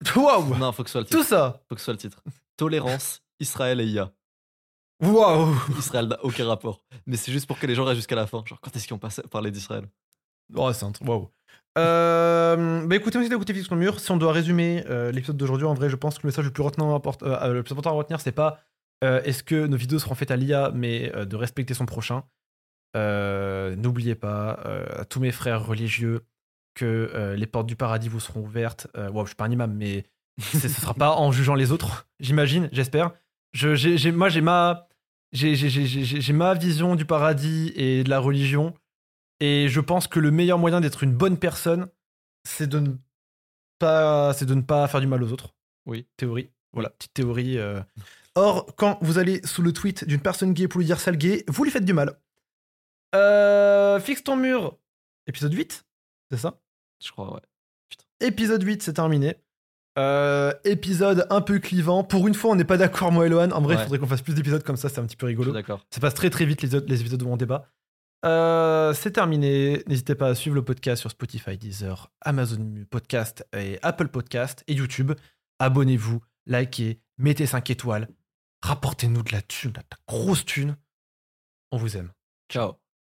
Waouh Non, faut que ce soit le titre. Tout ça Faut que ce soit le titre. Tolérance, Israël et IA. Waouh Israël n'a aucun rapport. Mais c'est juste pour que les gens restent jusqu'à la fin. Genre, quand est-ce qu'ils ont passé- parlé d'Israël? Oh, c'est un truc. Waouh euh, bah écoutez, merci d'écouter Fixe mur. Si on doit résumer euh, l'épisode d'aujourd'hui, en vrai, je pense que le message le plus, retenant, euh, le plus important à retenir, c'est pas euh, est-ce que nos vidéos seront faites à l'IA, mais de respecter son prochain. N'oubliez pas, à tous mes frères religieux, que les portes du paradis vous seront ouvertes. Wow, je suis pas un imam, mais ce sera pas en jugeant les autres, j'imagine, j'espère. Je, j'ai- j'ai- moi, j'ai ma, j'ai, ma vision du paradis et de la religion. Et je pense que le meilleur moyen d'être une bonne personne, c'est de ne pas, c'est de ne pas faire du mal aux autres. Oui. Théorie. Voilà, petite théorie. euh. Or, quand vous allez sous le tweet d'une personne gay pour lui dire sale gay, vous lui faites du mal. Euh, fixe ton mur. Épisode 8, c'est ça? Je crois, ouais. Épisode 8, c'est terminé. Euh, épisode un peu clivant. Pour une fois, on n'est pas d'accord, moi et Lohan. En vrai, il Ouais. faudrait qu'on fasse plus d'épisodes comme ça, c'est un petit peu rigolo. d'accord. Ça passe très très vite les, autres- les épisodes où on débat. Euh, c'est terminé. N'hésitez pas à suivre le podcast sur Spotify, Deezer, Amazon Podcast et Apple Podcast et YouTube. Abonnez-vous, likez, mettez 5 étoiles. Rapportez-nous de la thune, de la grosse thune. On vous aime. Ciao.